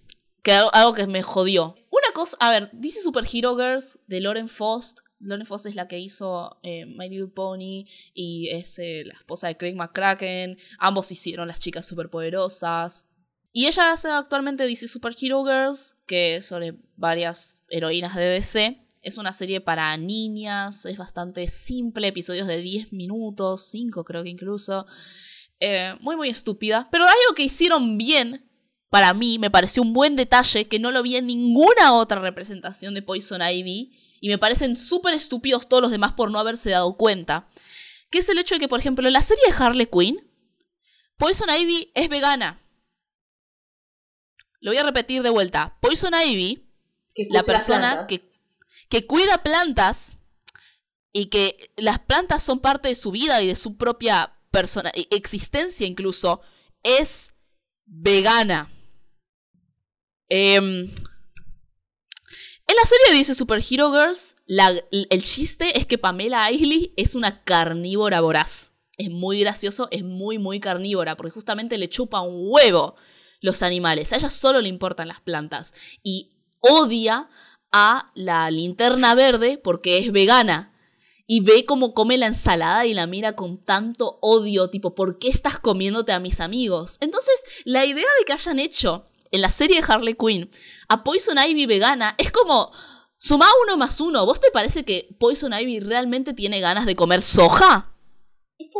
que algo, que me jodió. Una cosa, a ver, dice Super Hero Girls de Lauren Faust. Lauren Faust es la que hizo eh, My Little Pony y es eh, la esposa de Craig McCracken. Ambos hicieron las chicas superpoderosas. Y ella hace actualmente DC Super Hero Girls, que es sobre varias heroínas de DC. Es una serie para niñas, es bastante simple, episodios de 10 minutos, 5 creo que incluso. Eh, muy, muy estúpida. Pero algo que hicieron bien, para mí, me pareció un buen detalle, que no lo vi en ninguna otra representación de Poison Ivy. Y me parecen súper estúpidos todos los demás por no haberse dado cuenta. Que es el hecho de que, por ejemplo, en la serie de Harley Quinn, Poison Ivy es vegana. Lo voy a repetir de vuelta. Poison Ivy, la persona que, que cuida plantas y que las plantas son parte de su vida y de su propia persona, e, existencia incluso, es vegana. Em, en la serie dice Super Hero Girls, el chiste es que Pamela Aisley es una carnívora voraz. Es muy gracioso, es muy, muy carnívora, porque justamente le chupa un huevo los animales. A ella solo le importan las plantas. Y odia a la linterna verde porque es vegana. Y ve cómo come la ensalada y la mira con tanto odio, tipo, ¿por qué estás comiéndote a mis amigos? Entonces, la idea de que hayan hecho en la serie de Harley Quinn a Poison Ivy vegana es como, suma uno más uno. ¿Vos te parece que Poison Ivy realmente tiene ganas de comer soja?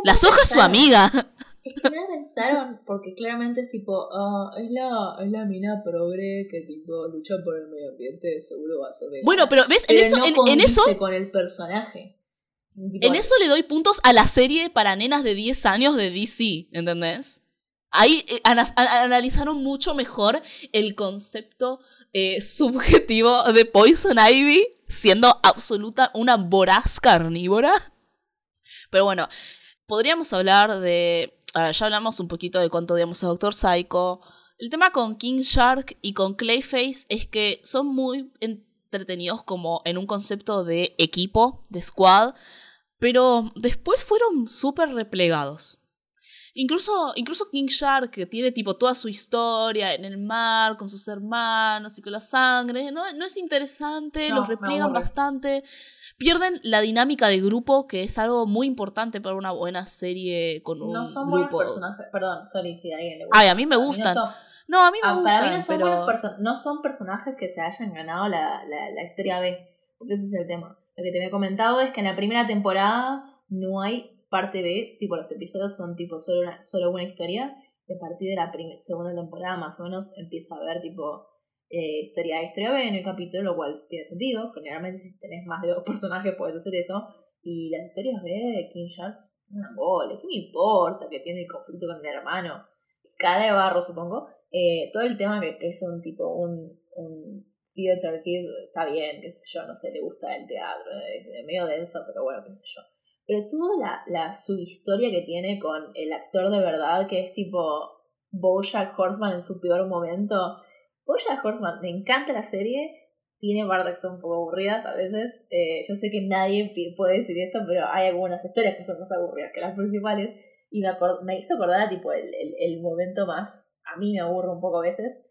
la soja es su amiga. Es que no pensaron, porque claramente es tipo, ah, es la, es la mina progre que tipo lucha por el medio ambiente, seguro va a ser Bueno, pero ves, en eso, en, eso. con el personaje. en eso le doy puntos a la serie para nenas de 10 años de DC, ¿entendés? Ahí eh, analizaron mucho mejor el concepto eh, subjetivo de Poison Ivy, siendo absoluta una voraz carnívora. Pero bueno, podríamos hablar de ya hablamos un poquito de cuánto odiamos a Doctor Psycho. El tema con King Shark y con Clayface es que son muy entretenidos como en un concepto de equipo, de squad, pero después fueron súper replegados. Incluso, incluso King Shark, que tiene tipo toda su historia en el mar, con sus hermanos y con la sangre, no, no es interesante, No, los aburre. bastante. Pierden la dinámica de grupo, que es algo muy importante para una buena serie con un No son buenos grupo. personajes. Perdón, sorry, si a alguien le gusta. Ay, a mí me A mí no gustan. son- No, a mí me Ah, gustan, para mí no son, pero... buenos no son personajes que se hayan ganado la, la, la historia B, porque ese es el tema. Lo que te había comentado es que en la primera temporada no hay parte B, tipo los episodios son tipo solo una, solo una historia, y a partir de la segunda temporada más o menos empieza a haber tipo eh, historia A, historia B en el capítulo, lo cual tiene sentido, generalmente si tenés más de dos personajes puedes hacer eso, y las historias B de King Sharks, una bola, ¿qué me importa que tiene conflicto con el hermano? Cara de barro supongo, eh, todo el tema que, que es un tipo, un, un theater kid, está bien, qué sé yo, no sé, le gusta el teatro, es medio denso, pero bueno, qué sé yo. Pero toda la, la subhistoria que tiene con el actor de verdad, que es tipo Bojack Horseman en su peor momento. Bojack Horseman, me encanta la serie, tiene partes que son un poco aburridas a veces. Eh, yo sé que nadie puede decir esto, pero hay algunas historias que son más aburridas que las principales. Y me, me hizo acordar tipo el, el, el momento más. A mí me aburre un poco a veces.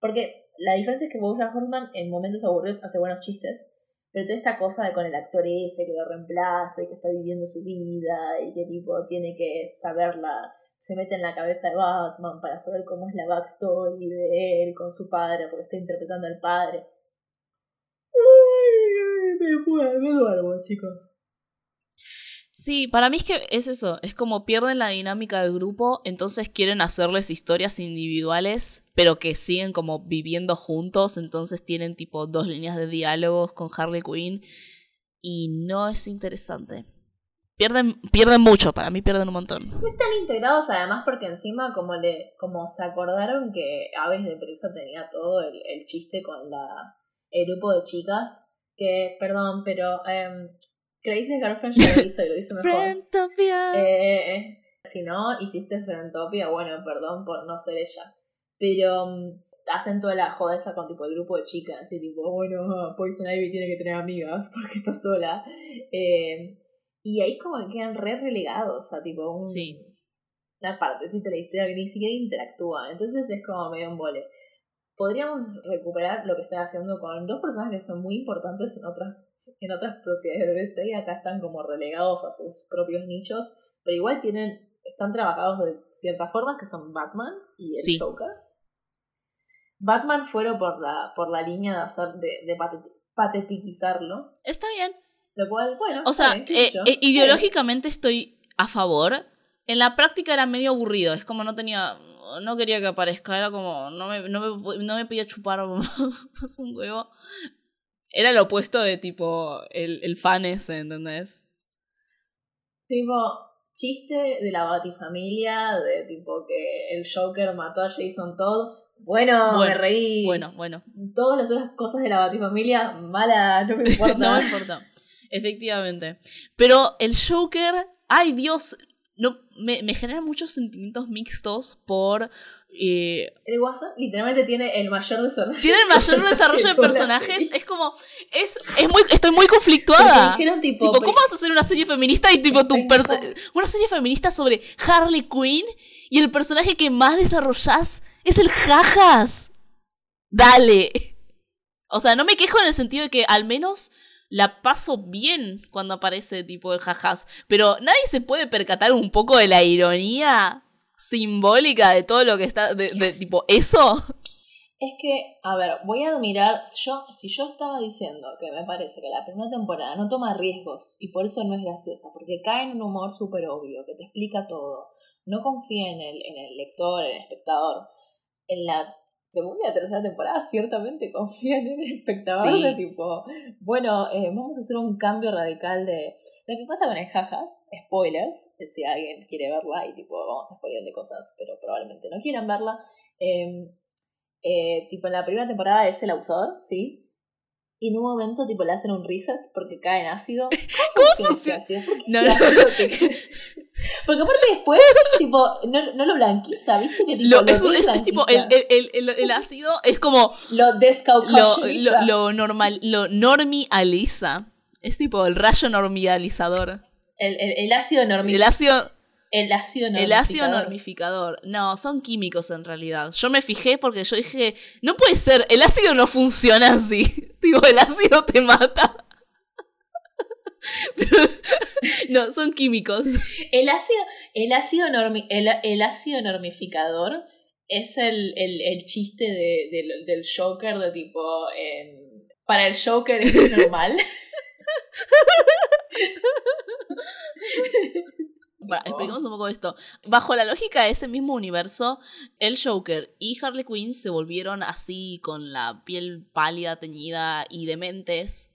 Porque la diferencia es que Bojack Horseman en momentos aburridos hace buenos chistes. Pero toda esta cosa de con el actor ese que lo reemplaza y que está viviendo su vida y que tipo tiene que saberla, se mete en la cabeza de Batman para saber cómo es la backstory de él con su padre porque está interpretando al padre. Ay, Me, muero, me duermo, chicos. Sí, para mí es que es eso, es como pierden la dinámica del grupo, entonces quieren hacerles historias individuales, pero que siguen como viviendo juntos, entonces tienen tipo dos líneas de diálogos con Harley Quinn y no es interesante. Pierden, pierden mucho, para mí pierden un montón. No están integrados además porque encima como le como se acordaron que Aves de Presa tenía todo el, el chiste con la el grupo de chicas que perdón pero em, Crazy Girlfriend ya lo hizo y lo hizo mejor Friendtopia. Eh, si no hiciste Frentopia bueno perdón por no ser ella pero mm, hacen toda la joda esa con tipo el grupo de chicas así tipo bueno Poison Ivy tiene que tener amigas porque está sola Eh, y ahí como que quedan re relegados a tipo un, Sí. una partecita de la historia que ni siquiera interactúa. Entonces es como medio un vole. Podríamos recuperar lo que están haciendo con dos personajes que son muy importantes en otras, en otras propiedades de DC y acá están como relegados a sus propios nichos, pero igual tienen, están trabajados de ciertas formas que son Batman y el Sí. Joker. Batman fueron por la, por la línea de hacer, de, de pateti- patetiquizarlo. Está bien. Lo cual, bueno. O sea, eh, eh, ideológicamente estoy a favor. En la práctica era medio aburrido. Es como no tenía. No quería que aparezca. Era como. No me, no me, no me podía chupar más un huevo. Era lo opuesto de tipo. El, el fan ese, ¿entendés? Tipo, chiste de la Batifamilia, de tipo que el Joker mató a Jason Todd. Bueno, Bueno, me reí. Bueno, bueno. Todas las otras cosas de la Batifamilia, mala, no me importa. no me importa. Efectivamente. Pero el Joker. Ay, Dios. No, me, me genera muchos sentimientos mixtos por. eh, El Guasón literalmente tiene el mayor desarrollo. tiene el mayor desarrollo de personajes. Es como. Es, es muy, estoy muy conflictuada. dijeron tipo, Tipo, ¿cómo vas a hacer una serie feminista y tipo tu una serie feminista sobre Harley Quinn y el personaje que más desarrollás es el Jajas? Dale. O sea, no me quejo en el sentido de que al menos la paso bien cuando aparece tipo el Jajas, pero nadie se puede percatar un poco de la ironía simbólica de todo lo que está de, de tipo eso. Es que, a ver, voy a mirar, yo, si yo estaba diciendo que me parece que la primera temporada no toma riesgos y por eso no es graciosa, porque cae en un humor súper obvio, que te explica todo, no confía en el, en el lector, en el espectador. En la segunda y tercera temporada ciertamente confían en el espectador Sí. de tipo, bueno, eh, vamos a hacer un cambio radical de... Lo que pasa con el jajas, spoilers, eh, si alguien quiere verla y tipo vamos a spoiler de cosas, pero probablemente no quieran verla. eh, eh, tipo en la primera temporada es el abusador, ¿sí? Y en un momento tipo le hacen un reset porque cae en ácido. ¿Cómo, funciona ese ácido? ¿Por qué No, ese ácido te- Porque aparte después, tipo, no, no lo blanquiza, ¿viste? Que tipo, Lo, lo es, es- es tipo el, el, el, el- ácido es como lo lo, descaucasioniza. lo, lo normal, lo normaliza. Es tipo el rayo normalizador. el, el, el ácido El ácido, ácido El normificador. ácido normificador. No, son químicos en realidad. Yo me fijé porque yo dije, no puede ser, el ácido no funciona así. Digo, el ácido te mata. Pero- no, son químicos. El ácido, el ácido, normi- el, el ácido normificador es el, el, el chiste de, del- del Joker de tipo... em, para el Joker es normal. Expliquemos un poco esto. Bajo la lógica de ese mismo universo, el Joker y Harley Quinn se volvieron así con la piel pálida, teñida y dementes,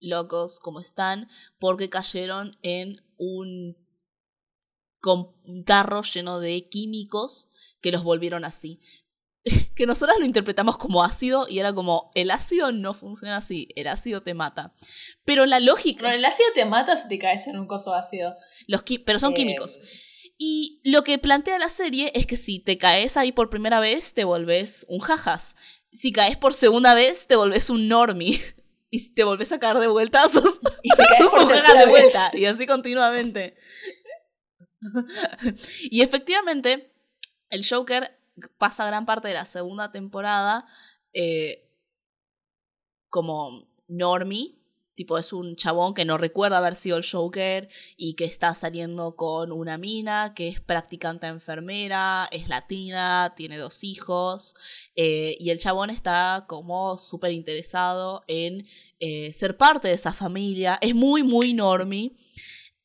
locos como están, porque cayeron en un, tarro lleno de químicos que los volvieron así. Que nosotros lo interpretamos como ácido y era como, el ácido no funciona así, el ácido te mata. Pero la lógica... Pero el ácido te mata si te caes en un coso ácido. Los pero son Eh, químicos. Y lo que plantea la serie es que si te caes ahí por primera vez, te volvés un jajas. Si caes por segunda vez, te volvés un normie. Y si te volvés a caer de vuelta, sos, Y si caes por tercera de vez. vuelta. Y así continuamente. y efectivamente, el Joker pasa gran parte de la segunda temporada eh, como normie. Tipo, es un chabón que no recuerda haber sido el Joker y que está saliendo con una mina que es practicante enfermera, es latina, tiene dos hijos, eh, y el chabón está como súper interesado en eh, ser parte de esa familia, es muy, muy normie,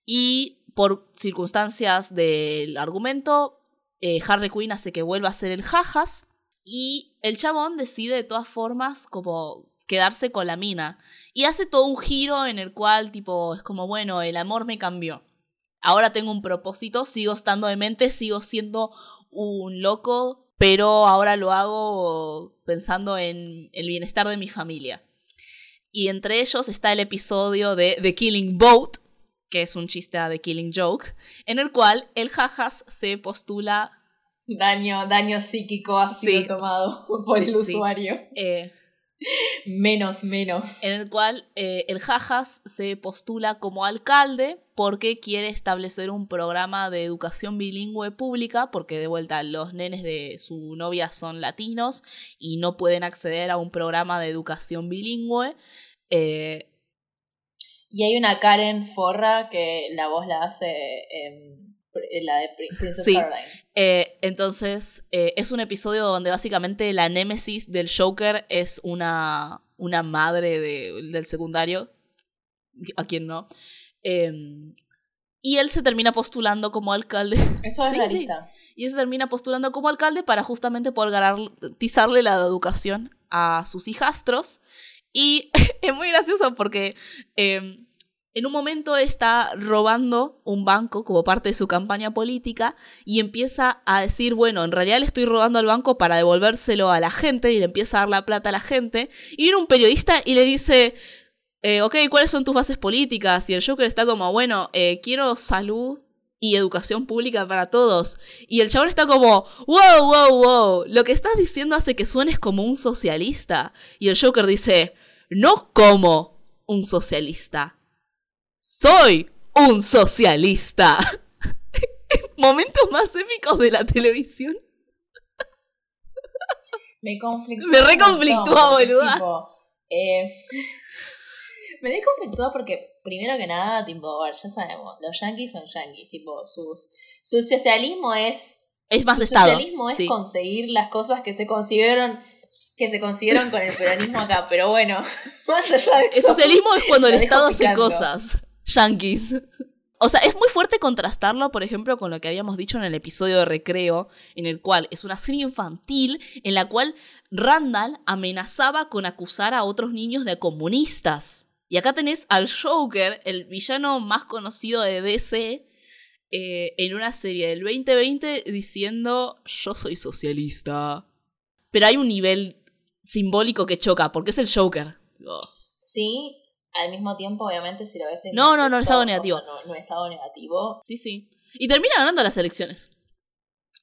y por circunstancias del argumento, eh, Harley Quinn hace que vuelva a ser el jajas, y el chabón decide de todas formas como quedarse con la mina. Y hace todo un giro en el cual, tipo, es como, bueno, el amor me cambió. Ahora tengo un propósito, sigo estando de mente, sigo siendo un loco, pero ahora lo hago pensando en el bienestar de mi familia. Y entre ellos está el episodio de The Killing Boat, que es un chiste The Killing Joke, en el cual el jajas se postula Daño, daño psíquico ha sido Sí. tomado por el Sí. usuario. eh, Menos, menos. en el cual eh, el Jajas se postula como alcalde porque quiere establecer un programa de educación bilingüe pública, porque de vuelta los nenes de su novia son latinos y no pueden acceder a un programa de educación bilingüe. Eh, Y hay una Karen Forra que la voz la hace la de Pri- Princess Sí. Eh, entonces, eh, es un episodio donde básicamente la némesis del Joker es una, una madre de- del secundario, a quien no. Em, y él se termina postulando como alcalde. Eso es Sí, la sí. lista. Y él se termina postulando como alcalde para justamente poder garantizarle la educación a sus hijastros. Y es muy gracioso porque eh, en un momento está robando un banco como parte de su campaña política y empieza a decir, bueno, en realidad le estoy robando al banco para devolvérselo a la gente y le empieza a dar la plata a la gente. Y viene un periodista y le dice, eh, ok, ¿cuáles son tus bases políticas? Y el Joker está como, bueno, eh, quiero salud y educación pública para todos. Y el chabón está como, wow, wow, wow, lo que estás diciendo hace que suenes como un socialista. Y el Joker dice, no como un socialista, soy un socialista. Momentos más épicos de la televisión. Me conflictúa. Me reconflictúa, boluda. tipo, eh, me reconflictúa porque, primero que nada, tipo, ya sabemos, los yankees son yankees, tipo, sus, su socialismo es. Es más su estado. socialismo es sí. conseguir las cosas que se consiguieron que se consiguieron con el peronismo acá, pero bueno, más allá de eso. El socialismo es cuando el Estado hace cosas. Yankees. O sea, es muy fuerte contrastarlo, por ejemplo, con lo que habíamos dicho en el episodio de Recreo, en el cual es una serie infantil en la cual Randall amenazaba con acusar a otros niños de comunistas. Y acá tenés al Joker, el villano más conocido de DC, eh, en una serie del 2020 diciendo yo soy socialista. Pero hay un nivel simbólico que choca, porque es el Joker. Digo, Sí, al mismo tiempo, obviamente, si lo ves en No, no, no es algo negativo. No, no es algo negativo. Sí, sí. Y termina ganando las elecciones.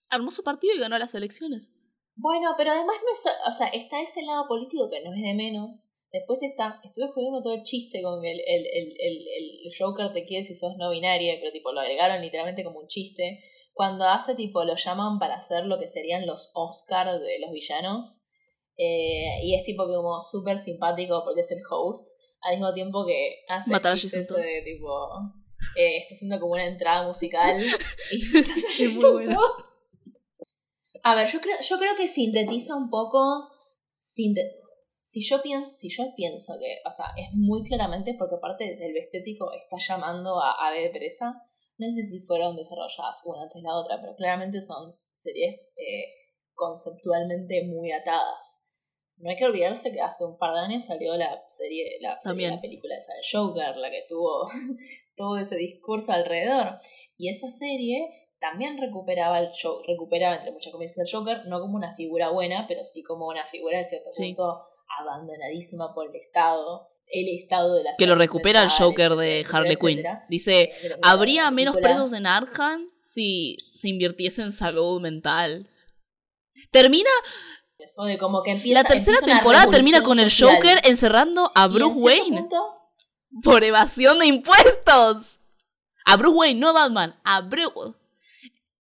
Armó su partido y ganó las elecciones. Bueno, pero además no es, o sea, está ese lado político que no es de menos. Después está, estuve jugando todo el chiste con el, el, el, el, el Joker te quiere si sos no binaria, pero tipo lo agregaron literalmente como un chiste. Cuando hace tipo, lo llaman para hacer lo que serían los Oscar de los villanos. Eh, y es tipo como súper simpático porque es el host. Al mismo tiempo que hace chistes de tipo. eh, está haciendo como una entrada musical. y Es muy bueno. A ver, yo creo, yo creo que sintetiza un poco. sinte- si yo pienso, si yo pienso que, o sea, es muy claramente porque aparte del estético está llamando a Ave de Presa. No sé si fueron desarrolladas una antes la otra, pero claramente son series eh, conceptualmente muy atadas. No hay que olvidarse que hace un par de años salió la serie, la, serie, la película esa de Joker, la que tuvo todo ese discurso alrededor. Y esa serie también recuperaba el show, recuperaba entre muchas comillas el Joker, no como una figura buena, pero sí como una figura en cierto Sí. punto abandonadísima por el Estado, el Estado de la Que lo recupera el Joker de Harley Quinn. Dice, habría menos presos en Arkham si se invirtiese en salud mental. Termina, Eso de como que empieza, la tercera empieza temporada termina con el social. Joker encerrando a en Bruce Wayne punto, por evasión de impuestos. A Bruce Wayne, no a Batman, a Bruce.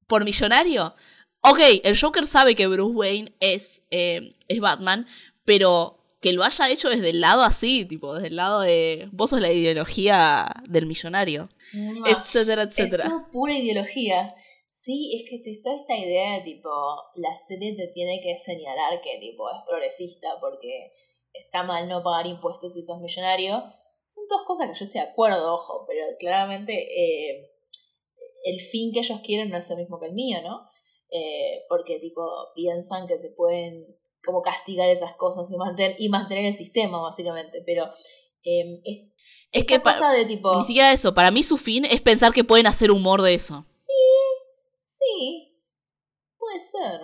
Por millonario. Ok, el Joker sabe que Bruce Wayne es, eh, es Batman, pero que lo haya hecho desde el lado así, tipo, desde el lado de. Vos sos la ideología del millonario. ¡mua! Etcétera, Es etcétera. todo pura ideología. Sí, es que te está esta idea de tipo, la serie te tiene que señalar que tipo es progresista porque está mal no pagar impuestos si sos millonario. Son todas cosas que yo estoy de acuerdo, ojo, pero claramente eh, el fin que ellos quieren no es el mismo que el mío, ¿no? Eh, porque tipo piensan que se pueden como castigar esas cosas y mantener, y mantener el sistema, básicamente. Pero eh, es, Es que pa- cosa de tipo... ni siquiera eso. Para mí su fin es pensar que pueden hacer humor de eso. Sí, sí, puede ser.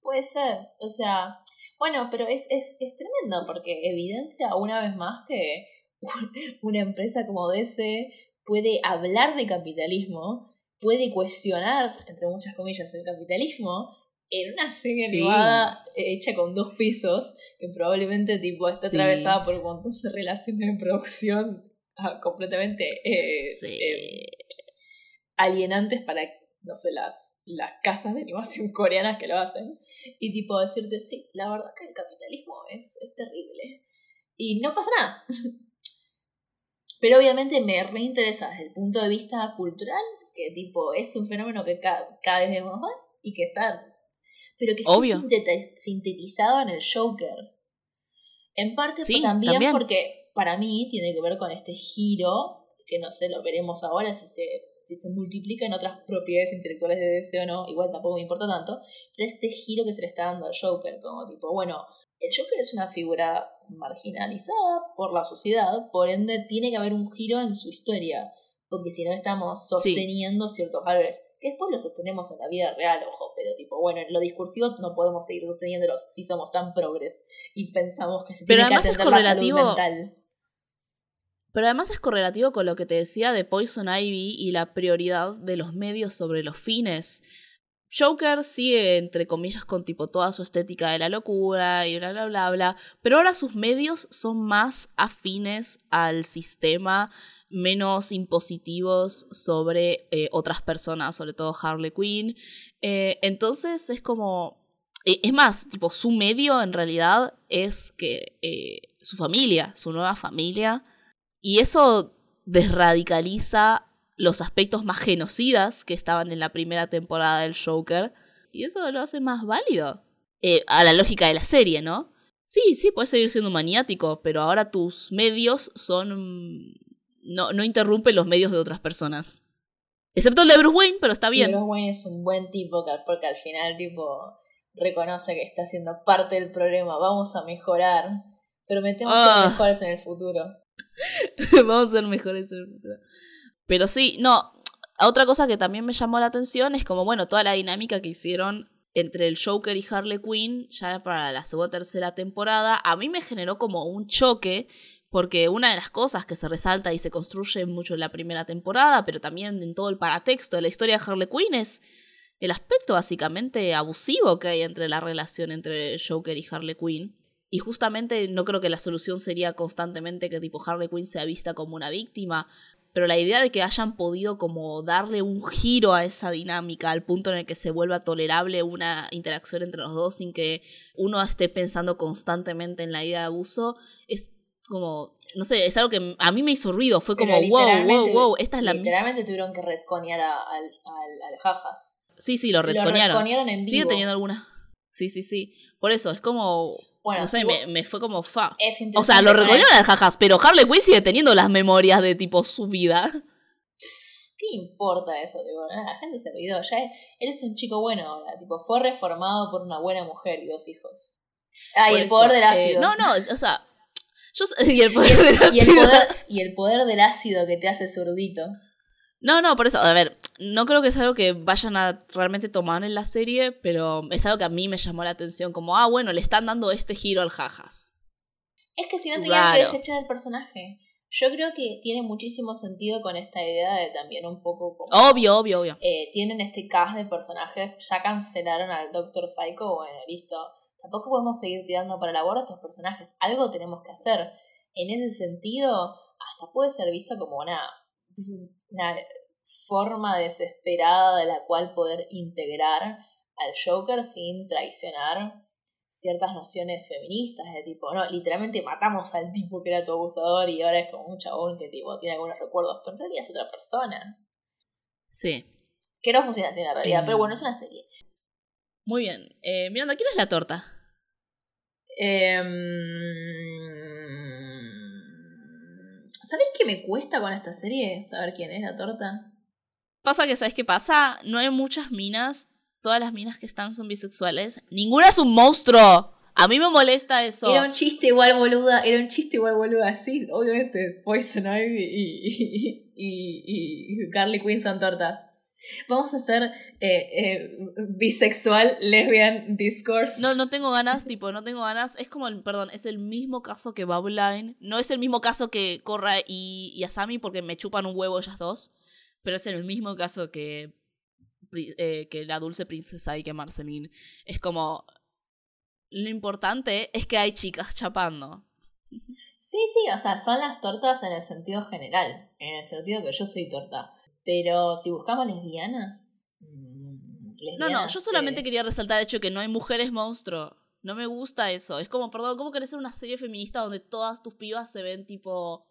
Puede ser. O sea, bueno, pero es, es, es tremendo porque evidencia una vez más que una empresa como DC puede hablar de capitalismo, puede cuestionar, entre muchas comillas, el capitalismo en una serie Sí. animada hecha con dos pisos que probablemente tipo está Sí. atravesada por un montón de relaciones de producción ah, completamente eh, Sí. eh, alienantes para, no sé, las, las casas de animación coreanas que lo hacen. Y tipo decirte, sí, la verdad que el capitalismo es, es terrible. Y no pasa nada. Pero obviamente me reinteresa desde el punto de vista cultural, que tipo es un fenómeno que ca- cada vez vemos más y que está... Pero que Obvio. sinteti- sintetizado en el Joker. En parte Sí, también, también. porque para mí tiene que ver con este giro, que no sé, lo veremos ahora si se, si se multiplica en otras propiedades intelectuales de DC o no, igual tampoco me importa tanto, pero este giro que se le está dando al Joker, como tipo, bueno, el Joker es una figura marginalizada por la sociedad, por ende tiene que haber un giro en su historia, porque si no estamos sosteniendo ciertos valores, que después los sostenemos en la vida real, ojo, pero tipo, bueno, en lo discursivo no podemos seguir sosteniéndolos si somos tan progres y pensamos que se Pero tiene que además es atender la salud correlativo- mental. Pero además es correlativo con lo que te decía de Poison Ivy y la prioridad de los medios sobre los fines. Joker sigue, entre comillas, con tipo toda su estética de la locura y bla bla bla bla, pero ahora sus medios son más afines al sistema, menos impositivos sobre eh, otras personas, sobre todo Harley Quinn. Eh, entonces es como... eh, Es más, tipo, su medio en realidad es que su familia, su nueva familia, y eso desradicaliza los aspectos más genocidas que estaban en la primera temporada del Joker. Y eso lo hace más válido. A la lógica de la serie, ¿no? Sí, sí, puedes seguir siendo maniático, pero ahora tus medios son... No, no interrumpen los medios de otras personas. Excepto el de Bruce Wayne, pero está Y bien. Bruce Wayne es un buen tipo que- porque al final tipo reconoce que está siendo parte del problema, vamos a mejorar, prometemos Ah. ser mejores en el futuro. Vamos a ser mejores en el futuro. Pero sí, no. Otra cosa que también me llamó la atención es como, bueno, toda la dinámica que hicieron entre el Joker y Harley Quinn ya para la segunda o tercera temporada, a mí me generó como un choque, porque una de las cosas que se resalta y se construye mucho en la primera temporada, pero también en todo el paratexto de la historia de Harley Quinn es el aspecto básicamente abusivo que hay entre la relación entre Joker y Harley Quinn. Y justamente no creo que la solución sería constantemente que tipo Harley Quinn sea vista como una víctima. pero la idea de que hayan podido como darle un giro a esa dinámica al punto en el que se vuelva tolerable una interacción entre los dos sin que uno esté pensando constantemente en la idea de abuso, es como, no sé, es algo que a mí me hizo ruido, fue como, wow, wow, wow, esta es la... Literalmente tuvieron que retconear a- al, al, Jajas. Sí, sí, lo Lo retconearon. retconearon en vivo. Sigue teniendo alguna... Sí, sí, sí. Por eso, es como... Bueno, no sé, si me, me fue como fa. es O sea, lo retconearon al jajas, pero Harley Quinn sigue teniendo las memorias de tipo su vida. ¿Qué importa eso? Tipo, la gente se olvidó. Ya él es un chico bueno ahora. Tipo, fue reformado por una buena mujer y dos hijos. Ah, y el eso, poder del eh, ácido. no, no, o sea... Yo, y el Y poder el, del y el ácido. poder, y el poder del ácido que te hace zurdito. No, no, por eso, a ver, no creo que es algo que vayan a realmente tomar en la serie, pero es algo que a mí me llamó la atención, como, ah, bueno, le están dando este giro al jajas. Es que si no tenían que desechar el personaje. Yo creo que tiene muchísimo sentido con esta idea de también un poco como... Obvio, obvio, obvio. eh, tienen este cast de personajes, ya cancelaron al Doctor Psycho, bueno, listo. Tampoco podemos seguir tirando para la borda estos personajes. Algo tenemos que hacer. En ese sentido, hasta puede ser visto como una, una forma desesperada de la cual poder integrar al Joker sin traicionar ciertas nociones feministas de tipo, no, literalmente matamos al tipo que era tu abusador y ahora es como un chabón que tipo tiene algunos recuerdos, pero en realidad es otra persona. Sí. Que no funciona así en la realidad, Eh. pero bueno, es una serie. Muy bien. Eh, Miranda, ¿quién es la torta? Em, ¿Sabés qué me cuesta con esta serie? Saber quién es la torta. Pasa que, ¿sabes qué pasa? No hay muchas minas. Todas las minas que están son bisexuales. Ninguna es un monstruo. A mí me molesta eso. Era un chiste igual boluda, era un chiste igual boluda. Sí, obviamente Poison Ivy y, y, y, y Carly Quinn son tortas. Vamos a hacer eh, eh, bisexual lesbian discourse. No, no tengo ganas, tipo, no tengo ganas. Es como, el, perdón, es el mismo caso que Bubbline. No es el mismo caso que Korra y, y Asami porque me chupan un huevo ellas dos. Pero es el mismo caso que, eh, que la dulce princesa y que Marceline. Es como, lo importante es que hay chicas chapando. Sí, sí, o sea, son las tortas en el sentido general, en el sentido que yo soy torta. Pero si buscamos lesbianas... mm, No, no, lesbianas, yo solamente quería resaltar el hecho que no hay mujeres monstruo. No me gusta eso. Es como, perdón, ¿cómo querés hacer una serie feminista donde todas tus pibas se ven tipo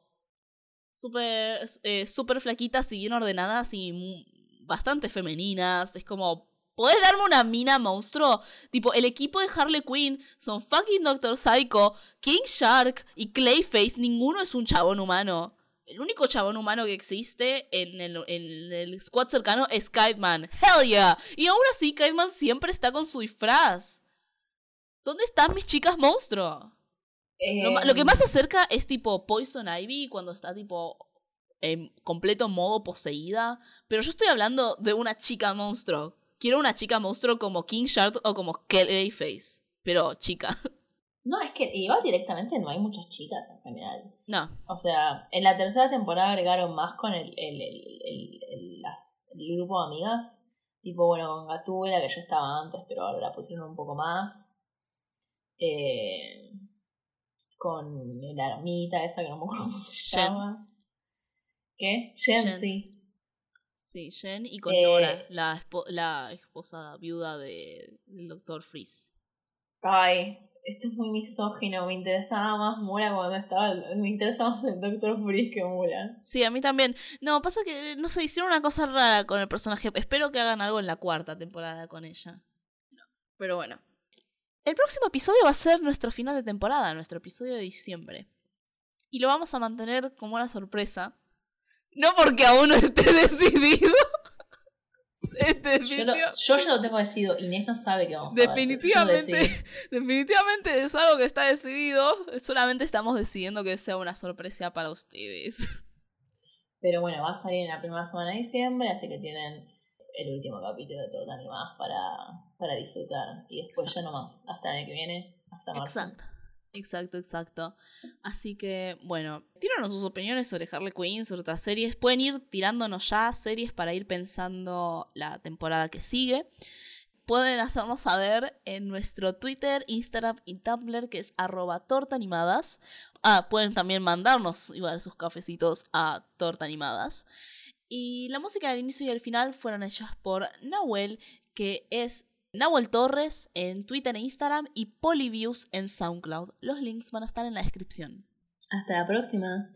súper eh, súper flaquitas y bien ordenadas y bastante femeninas? Es como, ¿podés darme una mina monstruo? Tipo, el equipo de Harley Quinn son fucking Doctor Psycho, King Shark y Clayface. Ninguno es un chabón humano. El único chabón humano que existe en el, en el squad cercano es Kiteman. ¡Hell yeah! Y aún así, Kiteman siempre está con su disfraz. ¿Dónde están mis chicas monstruo? Lo, que em, más se acerca es tipo Poison Ivy cuando está tipo en completo modo poseída. Pero yo estoy hablando de una chica monstruo. Quiero una chica monstruo como King Shark o como Clayface. Pero chica. No, es que igual directamente no hay muchas chicas en general. No. O sea, en la tercera temporada agregaron más con el, el, el, el, el- las- el grupo de amigas. Tipo, bueno, con Gatúbela, que ya estaba antes, pero ahora la pusieron un poco más. Eh, con la ermita esa que no me acuerdo cómo se Jen. llama. ¿Qué? Jen, Jen. sí. Sí, Jen y con Eh, Nora, la, espo- la esposa viuda de, del Dr. Freeze. Ay, esto es muy misógino. Me interesaba más Mura cuando estaba. Me interesa más el Dr. Freeze que Mura. Sí, a mí también. No, pasa que, no sé, hicieron una cosa rara con el personaje. Espero que hagan algo en la cuarta temporada con ella. No, pero bueno. El próximo episodio va a ser nuestro final de temporada, nuestro episodio de diciembre. Y lo vamos a mantener como una sorpresa. No porque aún no esté decidido. Este, Yo, lo- yo ya lo tengo decidido. Inés no sabe que vamos a ver, Definitivamente, definitivamente es algo que está decidido. Solamente estamos decidiendo que sea una sorpresa para ustedes. Pero bueno, va a salir en la primera semana de diciembre, así que tienen el último capítulo de Torta Animadas para, para disfrutar. Y después ya no más, hasta el año que viene, hasta marzo. Exacto. Exacto, exacto. Así que, bueno, tíranos sus opiniones sobre Harley Quinn, sobre otras series. Pueden ir tirándonos ya series para ir pensando la temporada que sigue. pueden hacernos saber en nuestro Twitter, Instagram y Tumblr, que es arroba tortaanimadas. Ah, pueden también mandarnos igual sus cafecitos a tortaanimadas. Y la música del inicio y el final fueron hechas por Nahuel, que es Nahuel Torres en Twitter e Instagram y Polyviews en SoundCloud. Los links van a estar en la descripción. Hasta la próxima.